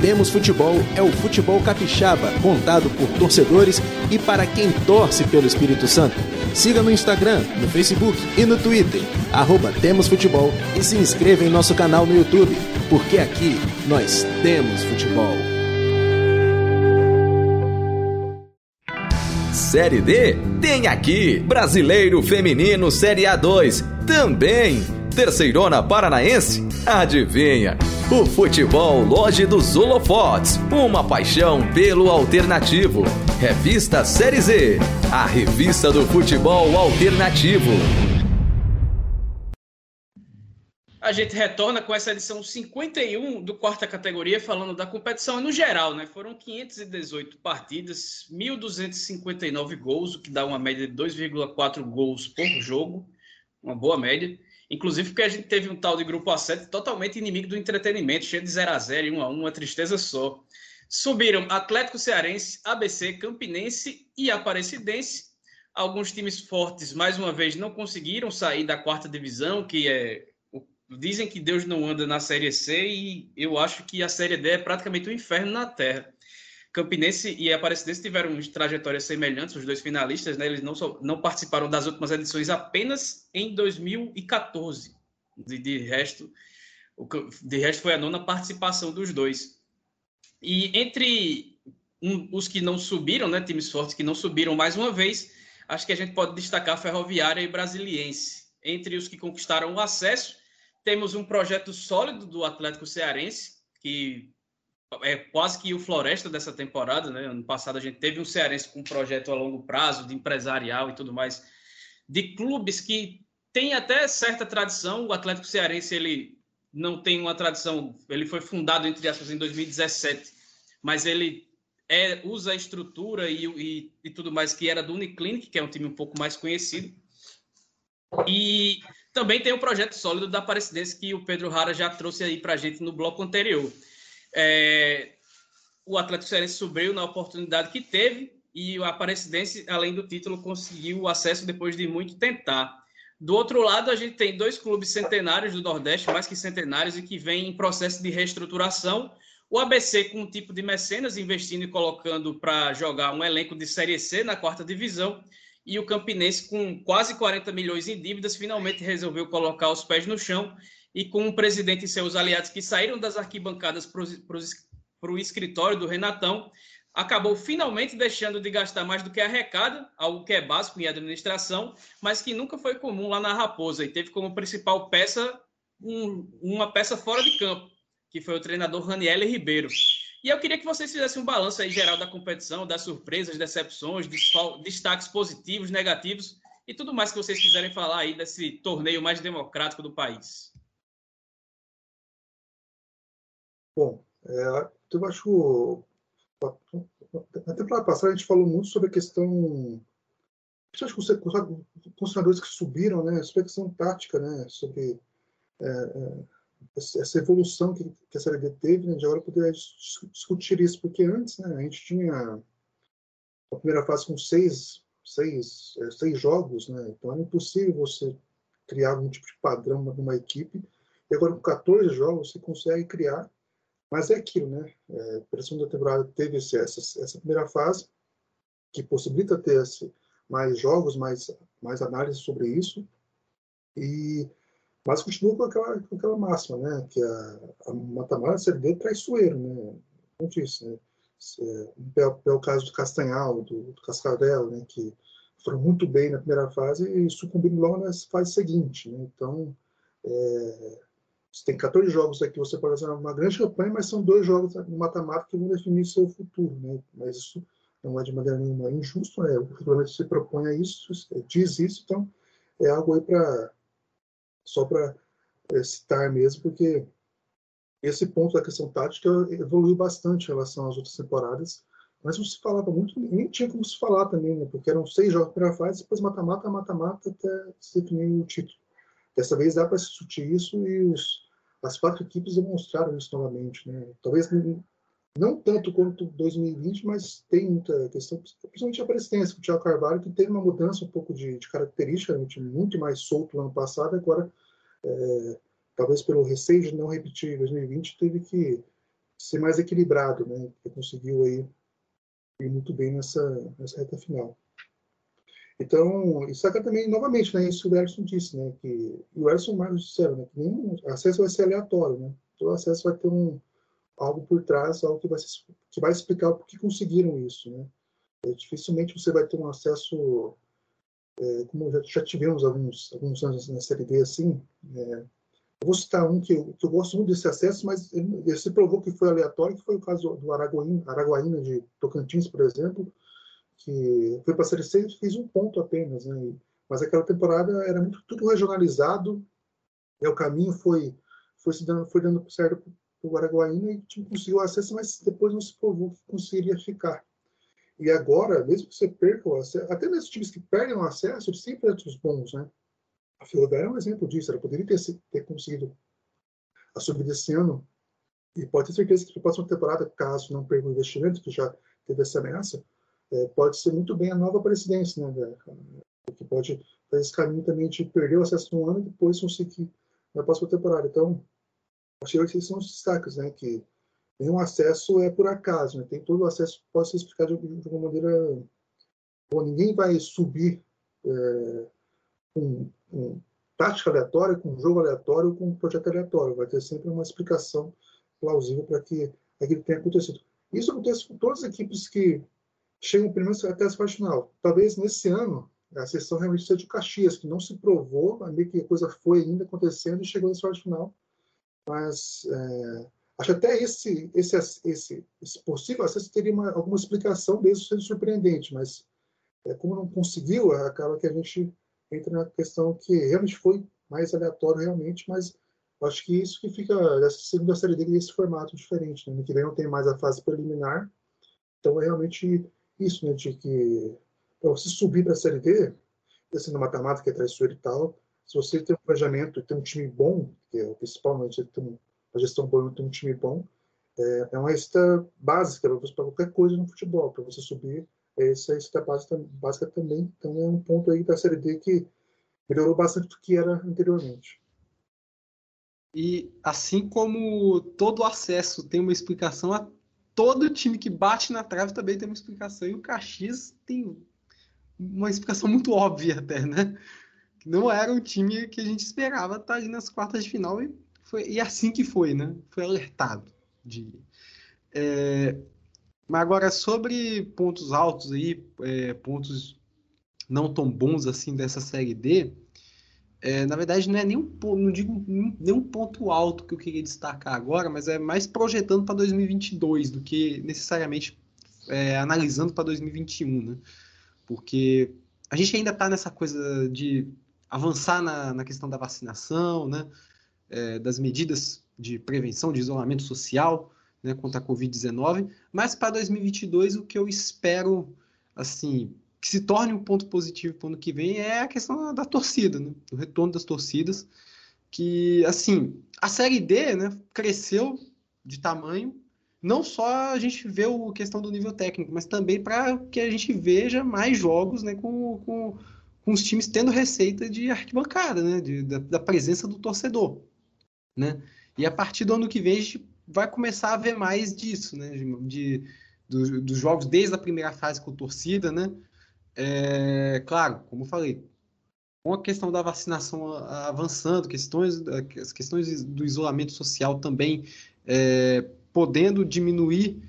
Temos Futebol é o futebol capixaba, contado por torcedores e para quem torce pelo Espírito Santo. Siga no Instagram, no Facebook e no Twitter, arroba Temos Futebol e se inscreva em nosso canal no YouTube, porque aqui nós temos futebol. Série D tem aqui Brasileiro Feminino Série A2 também. Terceirona Paranaense? Adivinha? O futebol Loja dos Holofotes, uma paixão pelo alternativo. Revista Série Z, a revista do futebol alternativo. A gente retorna com essa edição 51 do quarta categoria, falando da competição no geral, né? Foram 518 partidas, 1.259 gols, o que dá uma média de 2,4 gols por jogo, uma boa média. Inclusive porque a gente teve um tal de grupo A7 totalmente inimigo do entretenimento, cheio de 0 a 0 e 1 a 1 uma tristeza só. Subiram Atlético Cearense, ABC, Campinense e Aparecidense. Alguns times fortes, mais uma vez, não conseguiram sair da quarta divisão, que é. Dizem que Deus não anda na Série C e eu acho que a Série D é praticamente um inferno na Terra. Campinense e Aparecidense tiveram trajetórias semelhantes, os dois finalistas, né? Eles não, só, não participaram das últimas edições apenas em 2014. De, de resto, o, de resto foi a nona participação dos dois. E entre um, os que não subiram, né, times fortes que não subiram mais uma vez, acho que a gente pode destacar Ferroviária e Brasiliense. Entre os que conquistaram o acesso, temos um projeto sólido do Atlético Cearense, que é quase que o Floresta dessa temporada, né? Ano passado a gente teve um cearense com um projeto a longo prazo, de empresarial e tudo mais, de clubes que tem até certa tradição. O Atlético Cearense ele não tem uma tradição, ele foi fundado entre aspas em 2017, mas ele é, usa a estrutura e, e, e tudo mais que era do Uniclinic, que é um time um pouco mais conhecido. E também tem o projeto sólido da Aparecidense que o Pedro Rara já trouxe aí para a gente no bloco anterior. É, o Atlético Cearense subiu na oportunidade que teve e o Aparecidense, além do título, conseguiu o acesso depois de muito tentar. Do outro lado, a gente tem dois clubes centenários do Nordeste, mais que centenários, e que vêm em processo de reestruturação. O ABC com um tipo de mecenas, investindo e colocando para jogar um elenco de Série C na quarta divisão. E o Campinense, com quase 40 milhões em dívidas, finalmente resolveu colocar os pés no chão e com o presidente e seus aliados que saíram das arquibancadas para o escritório do Renatão, acabou finalmente deixando de gastar mais do que arrecada, algo que é básico em administração, mas que nunca foi comum lá na Raposa e teve como principal peça um, uma peça fora de campo, que foi o treinador Raniel Ribeiro. E eu queria que vocês fizessem um balanço aí geral da competição, das surpresas, decepções, destaques positivos, negativos e tudo mais que vocês quiserem falar aí desse torneio mais democrático do país. Bom, é, eu acho na temporada passada a gente falou muito sobre a questão principalmente com os treinadores que subiram, né, sobre a questão tática, né, sobre é, é, essa evolução que, que a Série D teve, né, de agora poder discutir isso, porque antes, né, a gente tinha a primeira fase com seis, seis, é, seis jogos, né, então era impossível você criar algum tipo de padrão numa equipe, e agora com 14 jogos você consegue criar mas é aquilo, né? É, a segunda temporada teve essa, essa primeira fase, que possibilita ter mais jogos, mais, mais sobre isso. E, mas continua com aquela, com aquela máxima, né? Que a, da Série D é traiçoeiro, né? Como disse, né? É, é, caso do Castanhal, do, do Cascavel, né? Que foram muito bem na primeira fase e sucumbiram logo na fase seguinte, né? Então, é, você tem 14 jogos aqui, você pode fazer uma grande campanha, mas são dois jogos no mata-mata que vão definir seu futuro, né? Mas isso não é de maneira nenhuma injusto, né? O regulamento se propõe a isso, diz isso, então é algo aí para só para é, citar mesmo, porque esse ponto da questão tática evoluiu bastante em relação às outras temporadas, mas não se falava muito, nem tinha como se falar também, né? Porque eram seis jogos para fase, depois mata-mata, mata-mata até se definir o título. Dessa vez dá para discutir isso e os, as quatro equipes demonstraram isso novamente. Né? Talvez não tanto quanto 2020, mas tem muita questão, principalmente a presidência, o Thiago Carvalho, que teve uma mudança um pouco de, de característica, um time muito mais solto no ano passado, agora, é, talvez pelo receio de não repetir 2020, teve que ser mais equilibrado, né? Que conseguiu aí ir muito bem nessa, nessa reta final. Então, isso aqui também, novamente, né, isso o Erson disse, né, que o Erson Marcos disseram, né, que nenhum acesso vai ser aleatório, né, todo acesso vai ter um, algo por trás, algo que vai, que vai explicar por que conseguiram isso, né. É, dificilmente você vai ter um acesso, é, como já, já, tivemos alguns, alguns anos na Série D, assim, é, eu vou citar um que que eu, gosto muito desse acesso, mas ele, ele se provou que foi aleatório, que foi o caso do Araguaína, Araguaína de Tocantins, por exemplo, que foi para a Série C e fez um ponto apenas, né? Mas aquela temporada era muito tudo regionalizado, e o caminho foi foi se dando, foi dando certo para o Araguaína e time conseguiu acesso, mas depois não se provou que conseguiria ficar. E agora, mesmo que você perca o acesso, até nesses times que perdem o acesso, eles sempre os bons, né? A Ferroviária é um exemplo disso, ela poderia ter, ter conseguido a subida esse ano, e pode ter certeza que na próxima temporada, caso não perca o investimento, que já teve essa ameaça, é, pode ser muito bem a nova presidência, né, que pode fazer esse caminho também de perder o acesso no ano e depois conseguir na próxima temporada. Então, acho que esses são os destaques, né, que nenhum acesso é por acaso, né, tem todo o acesso pode ser explicado de, de uma maneira bom, ninguém vai subir é, com, com tática aleatória, com jogo aleatório, com projeto aleatório, vai ter sempre uma explicação plausível para que aquilo tenha acontecido. Isso acontece com todas as equipes que chegam pelo menos até a fase final. Talvez nesse ano a sessão realmente seja de Caxias, que não se provou, meio que a coisa foi ainda acontecendo e chegou nessa fase final. Mas é, acho até esse, esse, esse, esse possível acesso teria uma, alguma explicação, mesmo sendo surpreendente, mas é, como não conseguiu, acaba que a gente entra na questão que realmente foi mais aleatório realmente, mas acho que isso que fica dessa segunda série dele esse formato diferente. Né? Que vem não tem mais a fase preliminar, então é realmente isso, né, de que para você subir para a Série D, assim, mata-mata que é traiçoeiro e tal, se você tem um planejamento e tem um time bom, que é principalmente ter uma gestão boa e ter um time bom, é, é uma receita básica para qualquer coisa no futebol, para você subir, é essa receita básica, básica também, então é um ponto aí da Série D que melhorou bastante do que era anteriormente. E assim como todo acesso tem uma explicação, todo time que bate na trave também tem uma explicação. E o Caxias tem uma explicação muito óbvia até, né? Não era o time que a gente esperava estar ali nas quartas de final e, foi, e assim que foi, né? Foi alertado. De, é, Mas agora, sobre pontos altos aí, é, pontos não tão bons assim dessa série D, é, na verdade não é nem um, não digo nenhum ponto alto que eu queria destacar agora, mas é mais projetando para 2022 do que necessariamente é, analisando para 2021, né? Porque a gente ainda está nessa coisa de avançar na, na questão da vacinação, né? É, das medidas de prevenção, de isolamento social, né, contra a Covid-19, mas para 2022 o que eu espero, assim, que se torne um ponto positivo para o ano que vem é a questão da torcida, né, o retorno das torcidas, que, assim, a Série D, né, cresceu de tamanho, não só a gente vê a questão do nível técnico, mas também para que a gente veja mais jogos, né, com, com, com os times tendo receita de arquibancada, né, de, da, da presença do torcedor, né, e a partir do ano que vem a gente vai começar a ver mais disso, né? De, de do, dos jogos desde a primeira fase com torcida, né? É, claro, como falei, com a questão da vacinação avançando, questões, as questões do isolamento social também é, podendo diminuir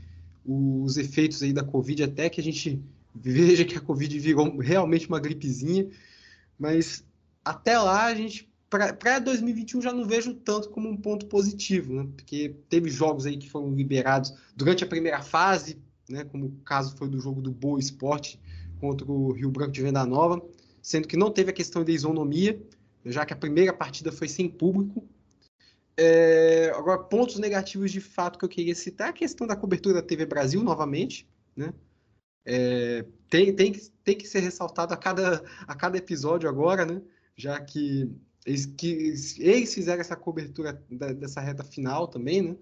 os efeitos aí da Covid, até que a gente veja que a Covid virou realmente uma gripezinha, mas até lá a gente para 2021 já não vejo tanto como um ponto positivo, né? porque teve jogos aí que foram liberados durante a primeira fase, né? como o caso foi do jogo do Boa Esporte contra o Rio Branco de Venda Nova, sendo que não teve a questão da isonomia, já que a primeira partida foi sem público. É, agora, pontos negativos de fato que eu queria citar, a questão da cobertura da TV Brasil, novamente, né? É, tem, tem, tem que ser ressaltado a cada, a cada episódio agora, né? Já que eles, que, eles fizeram essa cobertura da, dessa reta final também, né?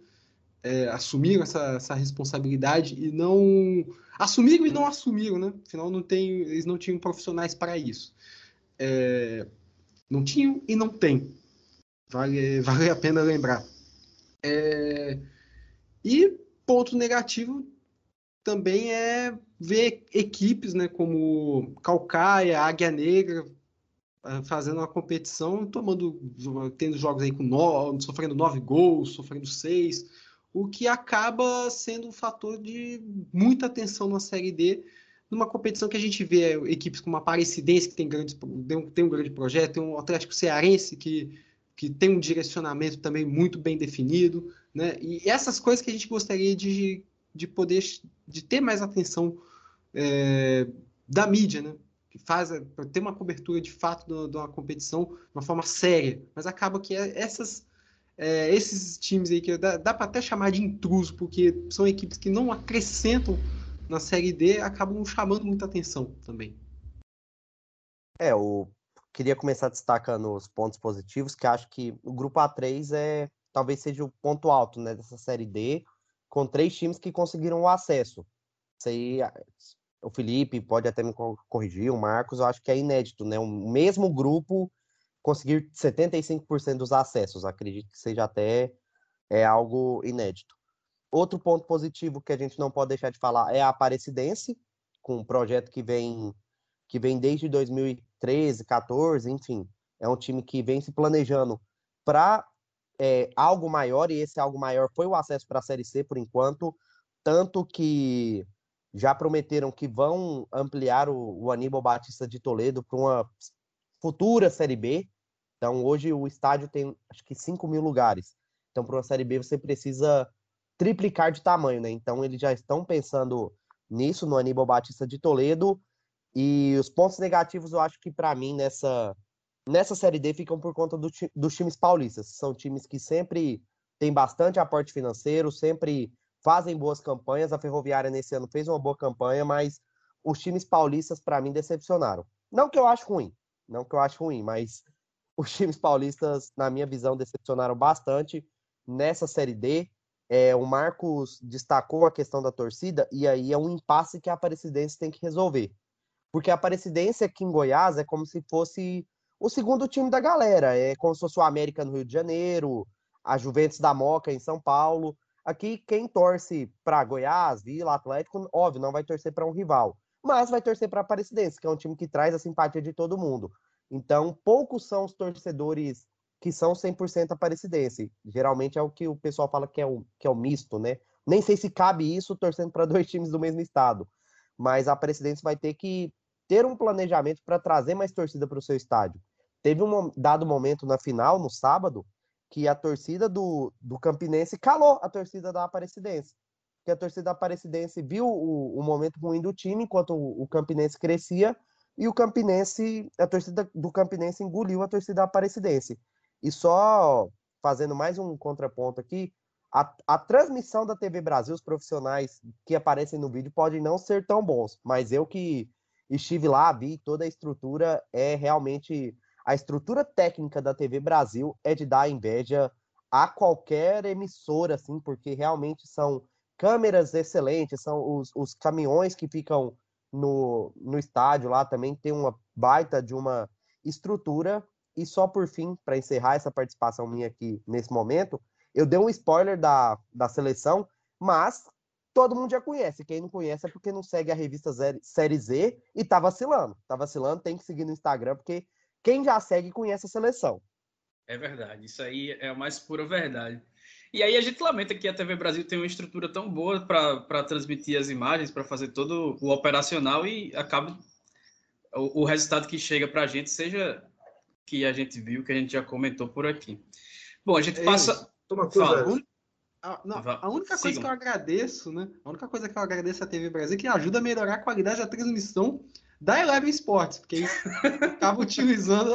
É, assumiram essa, essa, responsabilidade e não assumiram e não assumiram, né? Afinal, não tem, eles não tinham profissionais para isso. É, não tinham e não tem. Vale, vale a pena lembrar. É, e ponto negativo também é ver equipes, né, como Calcaia, Águia Negra, ah, fazendo uma competição, tomando, tendo jogos aí com nove, sofrendo nove gols, sofrendo seis, o que acaba sendo um fator de muita atenção na Série D, numa competição que a gente vê equipes como a Aparecidense, que tem, grandes, tem um grande projeto, tem um Atlético Cearense que, que tem um direcionamento também muito bem definido, né? E essas coisas que a gente gostaria de, de poder de ter mais atenção é, da mídia, né? que faz para ter uma cobertura de fato de uma competição de uma forma séria, mas acaba que é, essas é, esses times aí que dá, dá para até chamar de intruso, porque são equipes que não acrescentam na série D, acabam chamando muita atenção também. É, eu queria começar destacando os pontos positivos, que acho que o grupo A3 é talvez seja o ponto alto, né, dessa série D, com três times que conseguiram o acesso. Isso aí o Felipe pode até me corrigir, o Marcos, eu acho que é inédito, né? O mesmo grupo conseguir 75% dos acessos, acredito que seja até é algo inédito. Outro ponto positivo que a gente não pode deixar de falar é a Aparecidense, com um projeto que vem que vem desde 2013, 14, enfim, é um time que vem se planejando para é, algo maior, e esse algo maior foi o acesso para a Série C por enquanto, tanto que já prometeram que vão ampliar o, o Aníbal Batista de Toledo para uma futura Série B. Então, hoje o estádio tem acho que 5 mil lugares. Então, para uma Série B, você precisa triplicar de tamanho, né? Então, eles já estão pensando nisso, no Aníbal Batista de Toledo. E os pontos negativos, eu acho que para mim, nessa, nessa Série D, ficam por conta do, dos times paulistas. São times que sempre têm bastante aporte financeiro, sempre fazem boas campanhas. A Ferroviária nesse ano fez uma boa campanha, mas os times paulistas, para mim, decepcionaram. Não que eu acho ruim, não que eu acho ruim, mas os times paulistas, na minha visão, decepcionaram bastante nessa Série D. É, o Marcos destacou a questão da torcida, e aí é um impasse que a Aparecidense tem que resolver. Porque a Aparecidense aqui em Goiás é como se fosse o segundo time da galera. É como se fosse o América no Rio de Janeiro, a Juventus da Moca em São Paulo. Aqui, quem torce para Goiás, Vila, Atlético, óbvio, não vai torcer para um rival, mas vai torcer para a Aparecidense, que é um time que traz a simpatia de todo mundo. Então, poucos são os torcedores que são 100% aparecidense. Geralmente é o que o pessoal fala que é o, que é o misto, né? Nem sei se cabe isso torcendo para dois times do mesmo estado, mas a presidência vai ter que ter um planejamento para trazer mais torcida para o seu estádio. Teve um dado momento na final, no sábado, que a torcida do, do Campinense calou a torcida da Aparecidense. Que a torcida da Aparecidense viu o, o momento ruim do time enquanto o, o Campinense crescia e o Campinense, a torcida do Campinense engoliu a torcida da Aparecidense. E só fazendo mais um contraponto aqui, a, a, transmissão da TV Brasil, os profissionais que aparecem no vídeo podem não ser tão bons, mas eu que estive lá, vi toda a estrutura, é realmente a estrutura técnica da TV Brasil é de dar inveja a qualquer emissora, assim, porque realmente são câmeras excelentes, são os, os caminhões que ficam no, no estádio lá também tem uma baita de uma estrutura. E só por fim, para encerrar essa participação minha aqui nesse momento, eu dei um spoiler da, da seleção, mas todo mundo já conhece. Quem não conhece é porque não segue a revista Série Z e tá vacilando. Tá vacilando, tem que seguir no Instagram, porque quem já segue conhece a seleção. É verdade, isso aí é a mais pura verdade. E aí a gente lamenta que a TV Brasil tem uma estrutura tão boa para transmitir as imagens, para fazer todo o operacional e acaba o, o resultado que chega para a gente seja que a gente viu, que a gente já comentou por aqui. Bom, a gente passa. Toma coisa. A, não, a única coisa que eu agradeço, né? A única coisa que eu agradeço à TV Brasil é que ajuda a melhorar a qualidade da transmissão da Eleven Sports, porque eles estavam utilizando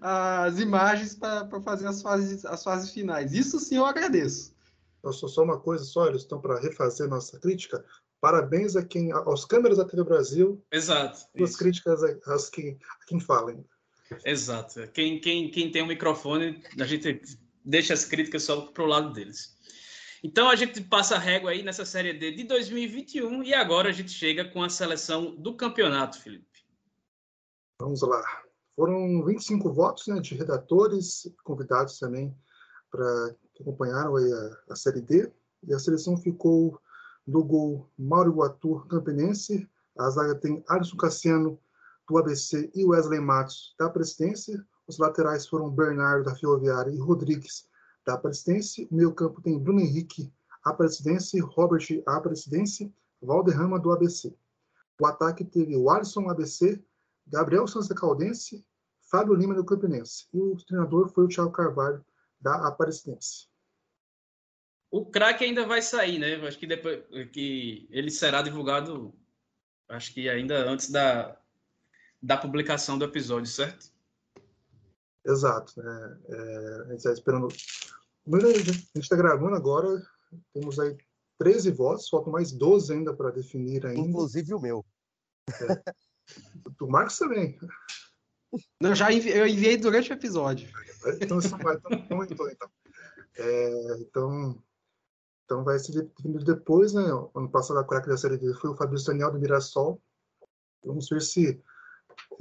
a, as imagens para fazer as fases, as fases finais. Isso sim eu agradeço. Só, só uma coisa, só, eles estão para refazer nossa crítica. Parabéns a quem, aos câmeras da TV Brasil. Exato. Duas críticas a, quem, a quem falem. Exato. Quem, quem, quem tem um microfone, a gente deixa as críticas só para o lado deles. Então a gente passa a régua aí nessa Série D de 2021 e agora a gente chega com a seleção do campeonato, Felipe. Vamos lá. Foram 25 votos né, de redatores, convidados também para que acompanharam a, a, Série D. E a seleção ficou do gol Mauro Guatu, Campinense. A zaga tem Alisson Cassiano, do ABC, e Wesley Matos, da Presidência. Os laterais foram Bernardo, da Ferroviária, e Rodrigues, da Aparecidense. O meio campo tem Bruno Henrique, Aparecidense, Robert, Aparecidense, Valderrama, do ABC. O ataque teve o Alisson, ABC, Gabriel Santos da Caldense, Fábio Lima, do Campinense. E o treinador foi o Thiago Carvalho, da Aparecidense. O craque ainda vai sair, né? Acho que depois que ele será divulgado, acho que ainda antes da, da publicação do episódio, certo? Exato. Né? É, a gente está esperando Primeiro, a gente está gravando agora, temos aí 13 votos, faltam mais 12 ainda para definir ainda. Inclusive o meu. É. Do Marcos também. Não, já envi eu enviei durante o episódio. Então, isso vai, então, então, então, então. É, então, então vai ser definido depois, né? Ano passado a craque da série foi o Fabrício Daniel do Mirassol. Vamos ver se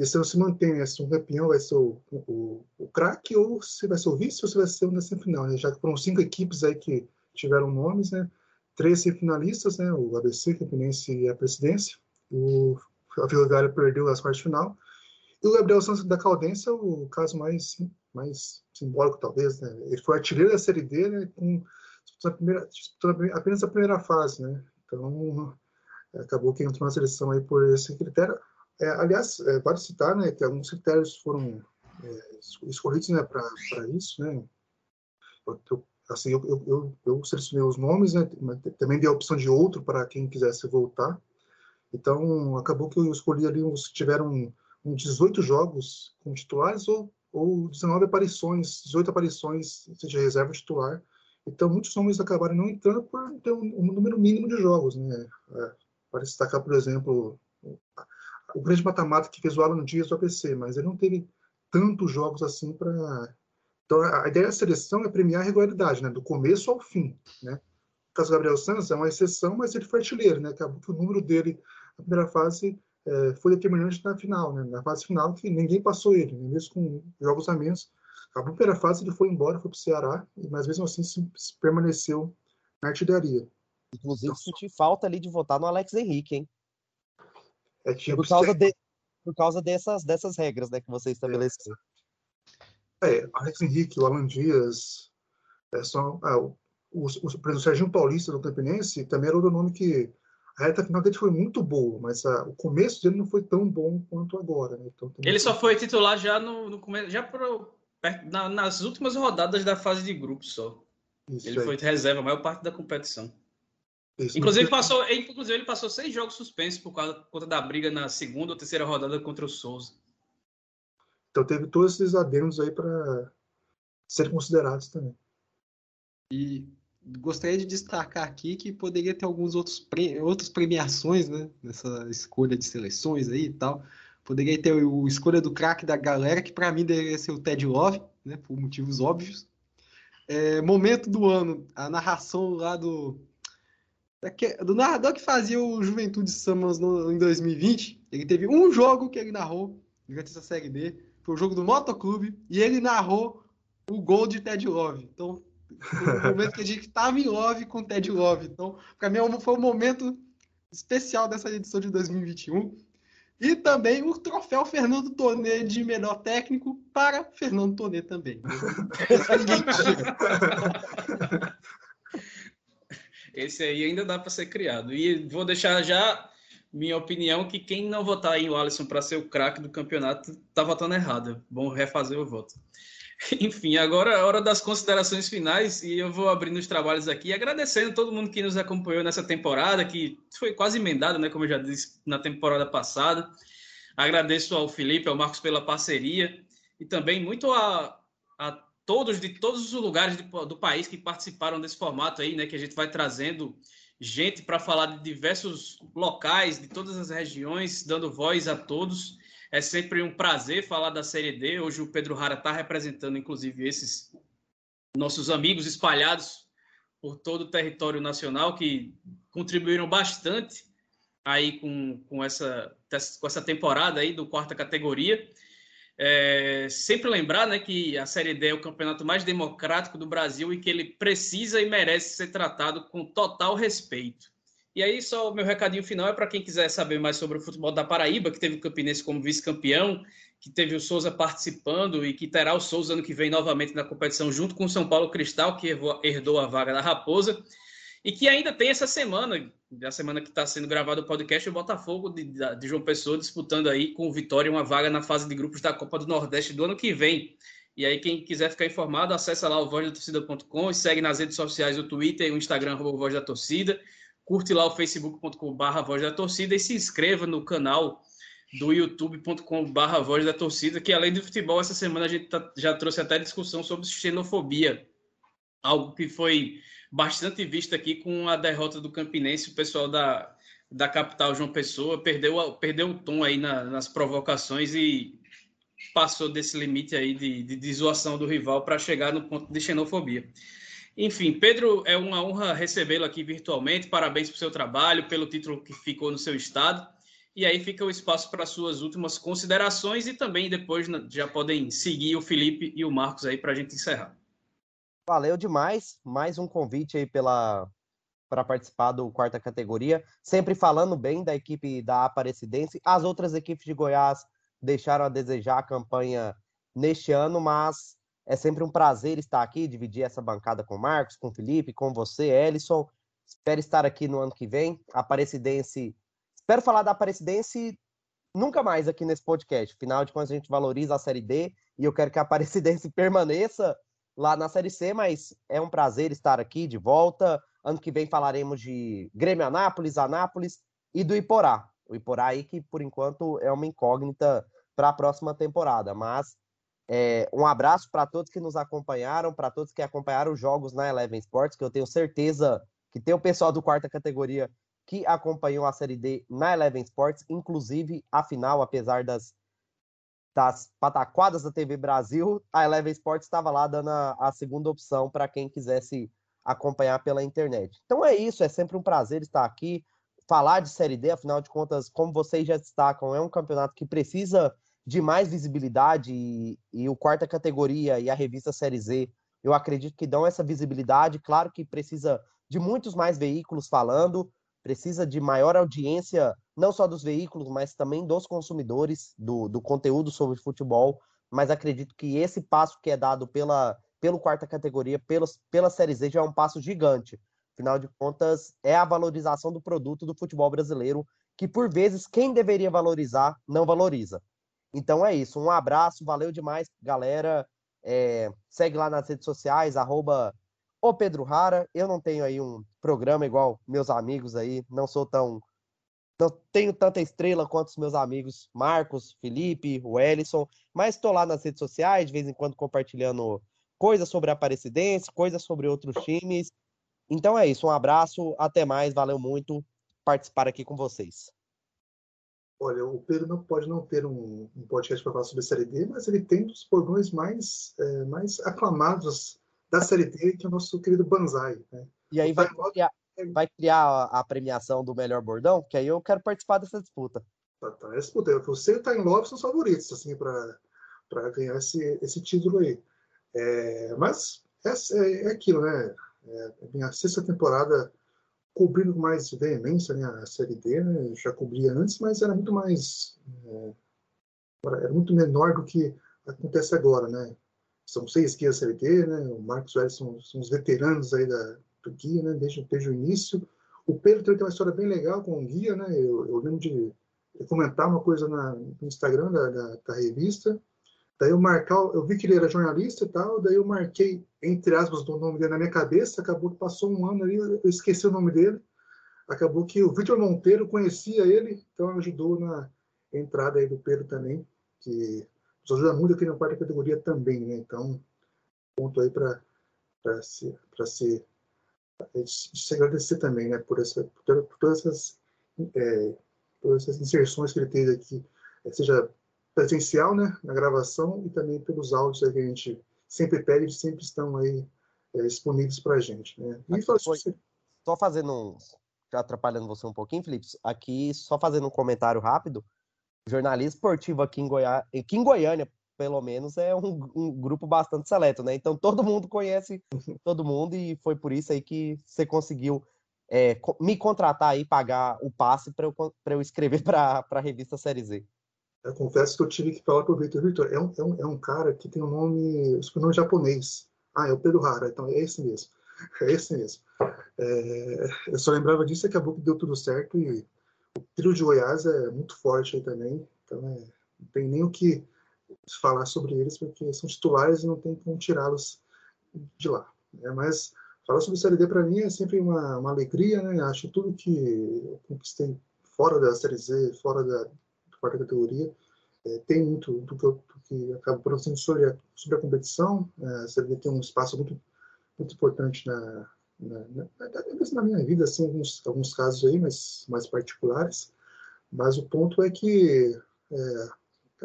se mantém, né? Se um campeão vai ser o, o, o craque ou se vai ser o vice ou se vai ser o na semifinal, né? Já que foram cinco equipes aí que tiveram nomes, né? Três semifinalistas, né? O ABC, Campinense e a Presidência. O, a perdeu as quartas de final. E o Gabriel Santos da Caldense é o caso mais, mais simbólico, talvez, né? Ele foi artilheiro da Série D, né? Com a primeira, apenas a primeira fase, né? Então, acabou que entrou na seleção aí por esse critério. É, aliás, é, citar né, que alguns critérios foram é, escolhidos né, para isso. Né? Eu, assim, eu, eu, eu, selecionei os nomes, né, também dei a opção de outro para quem quisesse voltar. Então, acabou que eu escolhi ali os que tiveram um, um 18 jogos como titulares ou, ou 19 aparições, 18 aparições, seja reserva titular. Então, muitos nomes acabaram não entrando por ter um, um número mínimo de jogos. Né? É, para destacar, por exemplo, o grande mata-mata que fez o Alan Dias do APC, mas ele não teve tantos jogos assim para. Então, a ideia da seleção é premiar a regularidade, né? do começo ao fim. Né? O caso Gabriel Santos é uma exceção, mas ele foi artilheiro, né? Acabou que o número dele na primeira fase é, foi determinante na final, né? Na fase final, que ninguém passou ele, né? mesmo com jogos a menos. A primeira fase ele foi embora, foi para o Ceará, mas mesmo assim se, se permaneceu na artilharia. Inclusive, então, senti falta ali de votar no Alex Henrique, hein? É tipo por causa, de, por causa dessas, dessas regras né, que você estabeleceu. É, é Alex Henrique, o Alan Dias, é só, é, o, o, o, o Serginho Paulista do Campinense também era outro nome que a reta final dele foi muito boa, mas a, o começo dele não foi tão bom quanto agora. Né? Então, ele só foi titular já no, no começo, já pro, na, nas últimas rodadas da fase de grupos só. Isso ele aí. foi reserva a maior parte da competição. Isso, inclusive, passou, inclusive, ele passou seis jogos suspensos por causa por conta da briga na segunda ou terceira rodada contra o Souza. Então teve todos esses adendos aí para serem considerados também. E gostaria de destacar aqui que poderia ter alguns outros pre... outras premiações, né? Nessa escolha de seleções aí e tal. Poderia ter o escolha do craque da galera, que para mim deveria ser o Ted Love, né? Por motivos óbvios. É, momento do ano, a narração lá do do narrador que fazia o Juventude Summons no, em 2020, ele teve um jogo que ele narrou durante essa série D, foi o jogo do Motoclube, e ele narrou o gol de Ted Love. Então, o momento que a gente estava em love com Ted Love. Então, para mim, é foi um momento especial dessa edição de 2021. E também o troféu Fernando Tonê de melhor técnico para Fernando Tonê também. Esse aí ainda dá para ser criado. E vou deixar já minha opinião que quem não votar em Alisson para ser o craque do campeonato está votando errado. Bom refazer o voto. Enfim, agora é hora das considerações finais e eu vou abrindo os trabalhos aqui, agradecendo todo mundo que nos acompanhou nessa temporada, que foi quase emendada, né, como eu já disse na temporada passada. Agradeço ao Felipe, ao Marcos pela parceria e também muito a, a todos de todos os lugares do, do país que participaram desse formato aí, né, que a gente vai trazendo gente para falar de diversos locais, de todas as regiões, dando voz a todos. É sempre um prazer falar da Série D. Hoje o Pedro Rara está representando, inclusive, esses nossos amigos espalhados por todo o território nacional que contribuíram bastante aí com, com, essa, com essa temporada aí do quarta categoria. É, sempre lembrar né, que a Série D é o campeonato mais democrático do Brasil e que ele precisa e merece ser tratado com total respeito. E aí, só o meu recadinho final é para quem quiser saber mais sobre o futebol da Paraíba, que teve o Campinense como vice-campeão, que teve o Souza participando e que terá o Souza ano que vem novamente na competição, junto com o São Paulo Cristal, que herdou a vaga da Raposa, e que ainda tem essa semana, a semana que está sendo gravado o podcast, o Botafogo de, de João Pessoa disputando aí com o Vitória uma vaga na fase de grupos da Copa do Nordeste do ano que vem. E aí, quem quiser ficar informado, acessa lá o vozdatorcida.com e segue nas redes sociais o Twitter e o Instagram, o Voz da Torcida curte lá o facebook.com.br Voz da Torcida e se inscreva no canal do youtube.com.br Voz da Torcida, que além do futebol, essa semana a gente tá, já trouxe até discussão sobre xenofobia, algo que foi bastante visto aqui com a derrota do Campinense, o pessoal da, da capital João Pessoa perdeu, perdeu o tom aí na, nas provocações e passou desse limite aí de, de, de do rival para chegar no ponto de xenofobia. Enfim, Pedro, é uma honra recebê-lo aqui virtualmente. Parabéns pelo seu trabalho, pelo título que ficou no seu estado. E aí fica o espaço para suas últimas considerações e também depois já podem seguir o Felipe e o Marcos aí para a gente encerrar. Valeu demais. Mais um convite aí pela para participar do quarta categoria. Sempre falando bem da equipe da Aparecidense. As outras equipes de Goiás deixaram a desejar a campanha neste ano, mas é sempre um prazer estar aqui, dividir essa bancada com o Marcos, com o Felipe, com você, Ellison. Espero estar aqui no ano que vem. Aparecidense. Espero falar da Aparecidense nunca mais aqui nesse podcast. Afinal de contas, a gente valoriza a Série D e eu quero que a Aparecidense permaneça lá na Série C, mas é um prazer estar aqui de volta. Ano que vem falaremos de Grêmio Anápolis, Anápolis e do Iporá. O Iporá aí que, por enquanto, é uma incógnita para a próxima temporada, mas é, um abraço para todos que nos acompanharam, para todos que acompanharam os jogos na Eleven Sports, que eu tenho certeza que tem o pessoal do quarta categoria que acompanhou a Série D na Eleven Sports, inclusive a final, apesar das, das pataquadas da TV Brasil, a Eleven Sports estava lá dando a, a segunda opção para quem quisesse acompanhar pela internet. Então é isso, é sempre um prazer estar aqui, falar de Série D, afinal de contas, como vocês já destacam, é um campeonato que precisa de mais visibilidade e, e, o quarta categoria e a revista Série Z, eu acredito que dão essa visibilidade. Claro que precisa de muitos mais veículos falando, precisa de maior audiência, não só dos veículos, mas também dos consumidores do, do conteúdo sobre futebol. Mas acredito que esse passo que é dado pela pelo quarta categoria, pelos, pela Série Z, já é um passo gigante. Afinal de contas, é a valorização do produto do futebol brasileiro, que por vezes quem deveria valorizar não valoriza. Então é isso. Um abraço, valeu demais, galera. É, segue lá nas redes sociais, arroba o Pedro Rara. Eu não tenho aí um programa igual meus amigos aí, não sou tão. Não tenho tanta estrela quanto os meus amigos Marcos, Felipe, o Ellison, mas estou lá nas redes sociais, de vez em quando compartilhando coisas sobre a Aparecidense, coisas sobre outros times. Então é isso, um abraço, até mais, valeu muito participar aqui com vocês. Olha, o Pedro não pode não ter um, um podcast para falar sobre a Série D, mas ele tem um dos bordões mais, é, mais aclamados da Série D, que é o nosso querido Banzai. Né? E aí vai criar, vai criar a premiação do melhor bordão, que aí eu quero participar dessa disputa. Tá, tá. Essa disputa. Você está em Love são os favoritos, assim, para ganhar esse, esse título aí. É, mas é, é, é aquilo, né? É, é minha sexta temporada cobrindo com mais veemência né, a Série D, né? já cobria antes, mas era muito mais. É, era muito menor do que acontece agora, né? São seis guias Série D, né? O Marcos o são, são os veteranos aí da, guia, né? Desde, desde o início. O Pedro tem uma história bem legal com o guia, né? Eu, eu lembro de comentar uma coisa na, no Instagram da, da, da revista, Daí eu marcar, eu vi que ele era jornalista e tal, daí eu marquei, entre aspas, o nome dele na minha cabeça, acabou que passou um ano ali, eu esqueci o nome dele, acabou que o Vitor Monteiro conhecia ele, então ajudou na entrada aí do Pedro também, que nos ajuda muito aqui na quarta categoria também, né? Então, ponto aí para se, para se, se agradecer também, né? Por, essa, por, por todas essas é, todas essas inserções que ele teve aqui, seja presencial, né, na gravação e também pelos áudios que a gente sempre pede, sempre estão aí é, disponíveis para a gente, né. E foi, só fazendo um, atrapalhando você um pouquinho, Felipe, aqui só fazendo um comentário rápido, jornalismo esportivo aqui em, Goiá... aqui em Goiânia, pelo menos, é um, um, grupo bastante seleto, né? Então todo mundo conhece todo mundo e foi por isso aí que você conseguiu é, me contratar aí, pagar o passe para eu, eu escrever para a revista Série Z. Eu confesso que eu tive que falar para o Victor, Victor, é um, é, um, é um cara que tem um nome, um nome japonês. Ah, é o Pedro Hara, então é esse mesmo. É esse mesmo. É, eu só lembrava disso e acabou que deu tudo certo e o trio de Goiás é muito forte aí também, então é, não tem nem o que falar sobre eles porque são titulares e não tem como tirá-los de lá. É, mas falar sobre Série D para mim é sempre uma, uma alegria, né? Acho tudo que eu conquistei fora da Série Z, fora da, quarta categoria, é, tem muito do que, eu, do que acabo produzindo sobre a, sobre a competição. É, você tem um espaço muito, muito importante na, na, na, na minha vida, assim, alguns, alguns casos aí, mas mais particulares. Mas o ponto é que é,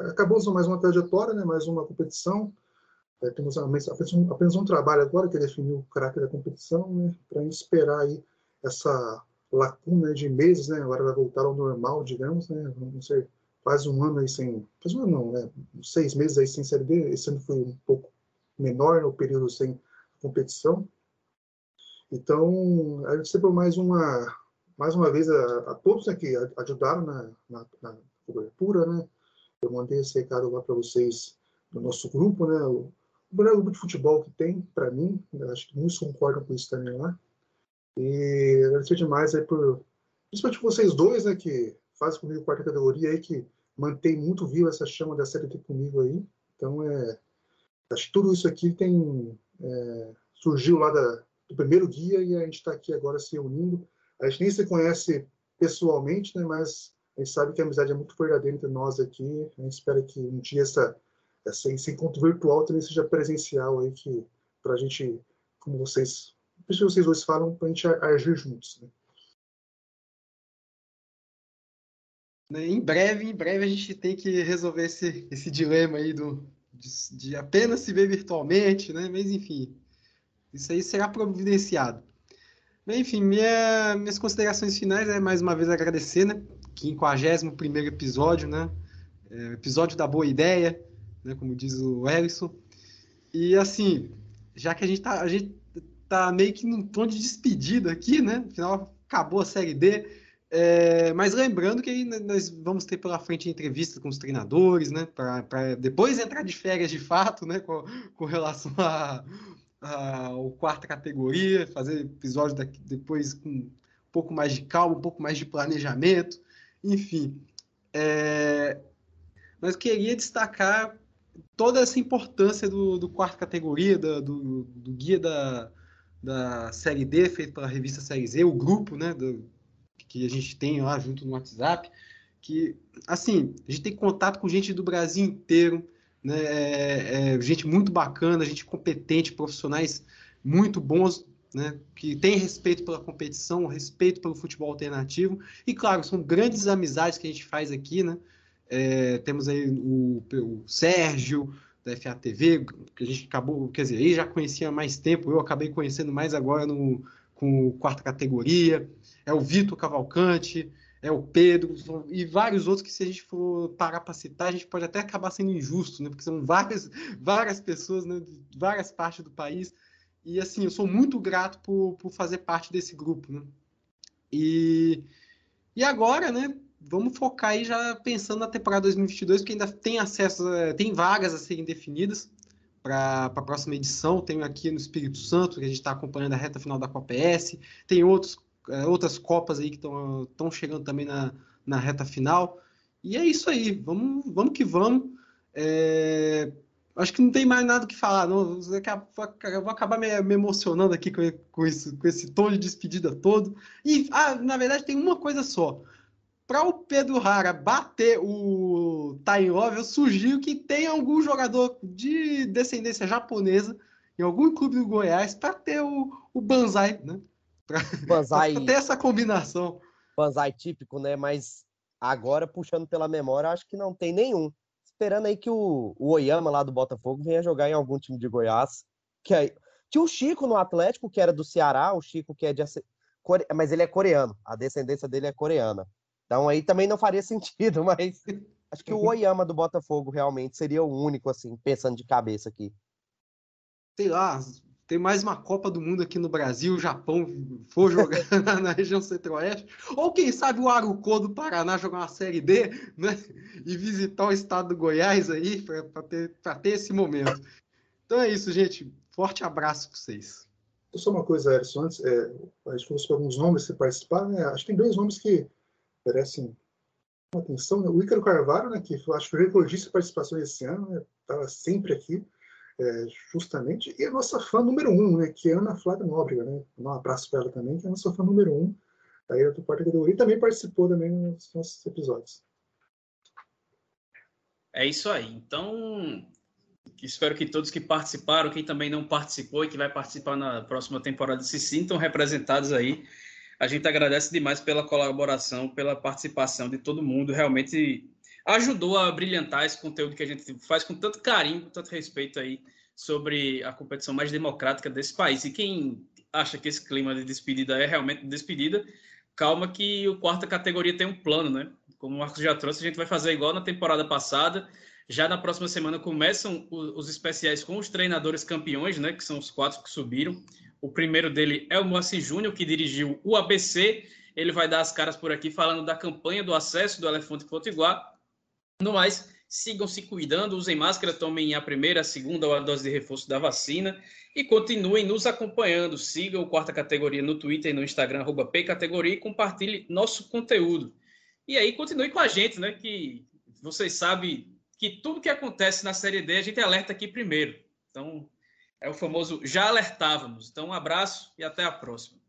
acabou mais uma trajetória, né, mais uma competição. É, temos apenas um, apenas um trabalho agora que definiu o caráter da competição, né, para esperar aí essa lacuna de meses, né, agora vai voltar ao normal, digamos, né, vamos ser quase um ano aí sem. Quase um ano não, né? Seis meses aí sem Série D. Esse ano foi um pouco menor no período sem competição. Então, agradecer por mais uma, mais uma vez a, a todos né, que ajudaram na, na, na, cobertura, né? Eu mandei esse recado lá para vocês no nosso grupo, né? O, o melhor grupo de futebol que tem, para mim, acho que muitos concordam com isso também lá. E agradecer demais aí por, principalmente vocês dois, né, que faz comigo quarta categoria aí, que mantém muito viva essa chama da Série comigo aí. Então, é, acho que tudo isso aqui tem é, surgiu lá da, do primeiro dia e a gente está aqui agora se unindo. A gente nem se conhece pessoalmente, né, mas a gente sabe que a amizade é muito verdadeira entre nós aqui. A gente espera que um dia essa, essa, esse encontro virtual também seja presencial aí, que para a gente, como vocês, vocês dois falam, para a gente agir juntos. Né? Né, em breve, em breve a gente tem que resolver esse, esse dilema aí do, de, de, apenas se ver virtualmente, né? Mas enfim, isso aí será providenciado. Enfim, minha, minhas considerações finais é mais uma vez agradecer, né? 51 episódio, né? É, episódio da boa ideia, né? Como diz o Ellison. E assim, já que a gente tá, a gente tá meio que num tom de despedida aqui, né? Afinal, acabou a série D É, mas lembrando que nós vamos ter pela frente entrevistas com os treinadores, né? Para depois entrar de férias de fato, né? Com, com relação a, a, quarta categoria, fazer episódio daqui, depois com um pouco mais de calma, um pouco mais de planejamento, enfim. É, mas queria destacar toda essa importância do, do quarta categoria, do, do, do, guia da, da Série D, feito pela revista Série Z, o grupo né, do, que a gente tem lá junto no WhatsApp, que, assim, a gente tem contato com gente do Brasil inteiro, né, é, é, gente muito bacana, gente competente, profissionais muito bons, né, que tem respeito pela competição, respeito pelo futebol alternativo, e claro, são grandes amizades que a gente faz aqui, né, é, temos aí o, o, Sérgio, da FATV, que a gente acabou, quer dizer, ele já conhecia há mais tempo, eu acabei conhecendo mais agora no, com quarta categoria, é o Vitor Cavalcante, é o Pedro, e vários outros que se a gente for parar para citar, a gente pode até acabar sendo injusto, né? Porque são várias, várias pessoas, né? de várias partes do país. E assim, eu sou muito grato por, por fazer parte desse grupo, né? E, e agora, né? vamos focar aí já pensando na temporada 2022, porque ainda tem acesso, é, tem vagas a serem definidas para a próxima edição. Tem aqui no Espírito Santo, que a gente está acompanhando a reta final da Copa S. Tem outros, é, outras Copas aí que estão chegando também na, na reta final. E é isso aí, vamos, vamos que vamos. É, acho que não tem mais nada que falar, não. Eu vou acabar me, me emocionando aqui com, com, isso, com esse tom de despedida todo. E, ah, na verdade, tem uma coisa só para o Pedro Rara bater o Tailov, eu sugiro que tenha algum jogador de descendência japonesa em algum clube do Goiás para ter o, o Banzai, né? Para ter essa combinação. Banzai típico, né? Mas agora, puxando pela memória, acho que não tem nenhum. Esperando aí que o, o Oyama lá do Botafogo venha jogar em algum time de Goiás. Que aí, tinha o Chico no Atlético, que era do Ceará, o Chico que é de. Mas ele é coreano, a descendência dele é coreana. Então aí também não faria sentido, mas acho que o Oyama do Botafogo realmente seria o único, assim, pensando de cabeça aqui. Sei lá, tem mais uma Copa do Mundo aqui no Brasil, o Japão for jogar na região centro-oeste, ou quem sabe o Arucô do Paraná jogar uma Série D, né? E visitar o estado do Goiás aí, para ter, ter esse momento. Então é isso, gente. Forte abraço para vocês. Só uma coisa, Erson, antes, é, a gente falou sobre alguns nomes que participar, né? Acho que tem dois nomes que merecem atenção. Né? O Ícaro Carvalho, né, que acho que foi recordista de participação esse ano, estava né? sempre aqui, é, justamente. E a nossa fã número um, né, que é Ana Flávia Nóbrega. Né? Um abraço para ela também, que é a nossa fã número um da Ilha do Quarta Categoria e também participou também nos nossos episódios. É isso aí. Então, espero que todos que participaram, quem também não participou e que vai participar na próxima temporada se sintam representados aí a gente agradece demais pela colaboração, pela participação de todo mundo. Realmente ajudou a brilhantar esse conteúdo que a gente faz com tanto carinho, com tanto respeito aí sobre a competição mais democrática desse país. E quem acha que esse clima de despedida é realmente despedida, calma que o quarta categoria tem um plano, né? Como o Marcos já trouxe, a gente vai fazer igual na temporada passada. Já na próxima semana começam os especiais com os treinadores campeões, né? Que são os quatro que subiram. O primeiro dele é o Moacir Júnior, que dirigiu o ABC. Ele vai dar as caras por aqui falando da campanha do acesso do Elefante Potiguar. No mais, sigam se cuidando, usem máscara, tomem a primeira, a segunda ou a dose de reforço da vacina e continuem nos acompanhando. Sigam o Quarta Categoria no Twitter e no Instagram, arroba Pcategoria, e compartilhe nosso conteúdo. E aí, continue com a gente, né? Que vocês sabem que tudo que acontece na Série D a gente alerta aqui primeiro. Então, é o famoso já alertávamos. Então, um abraço e até a próxima.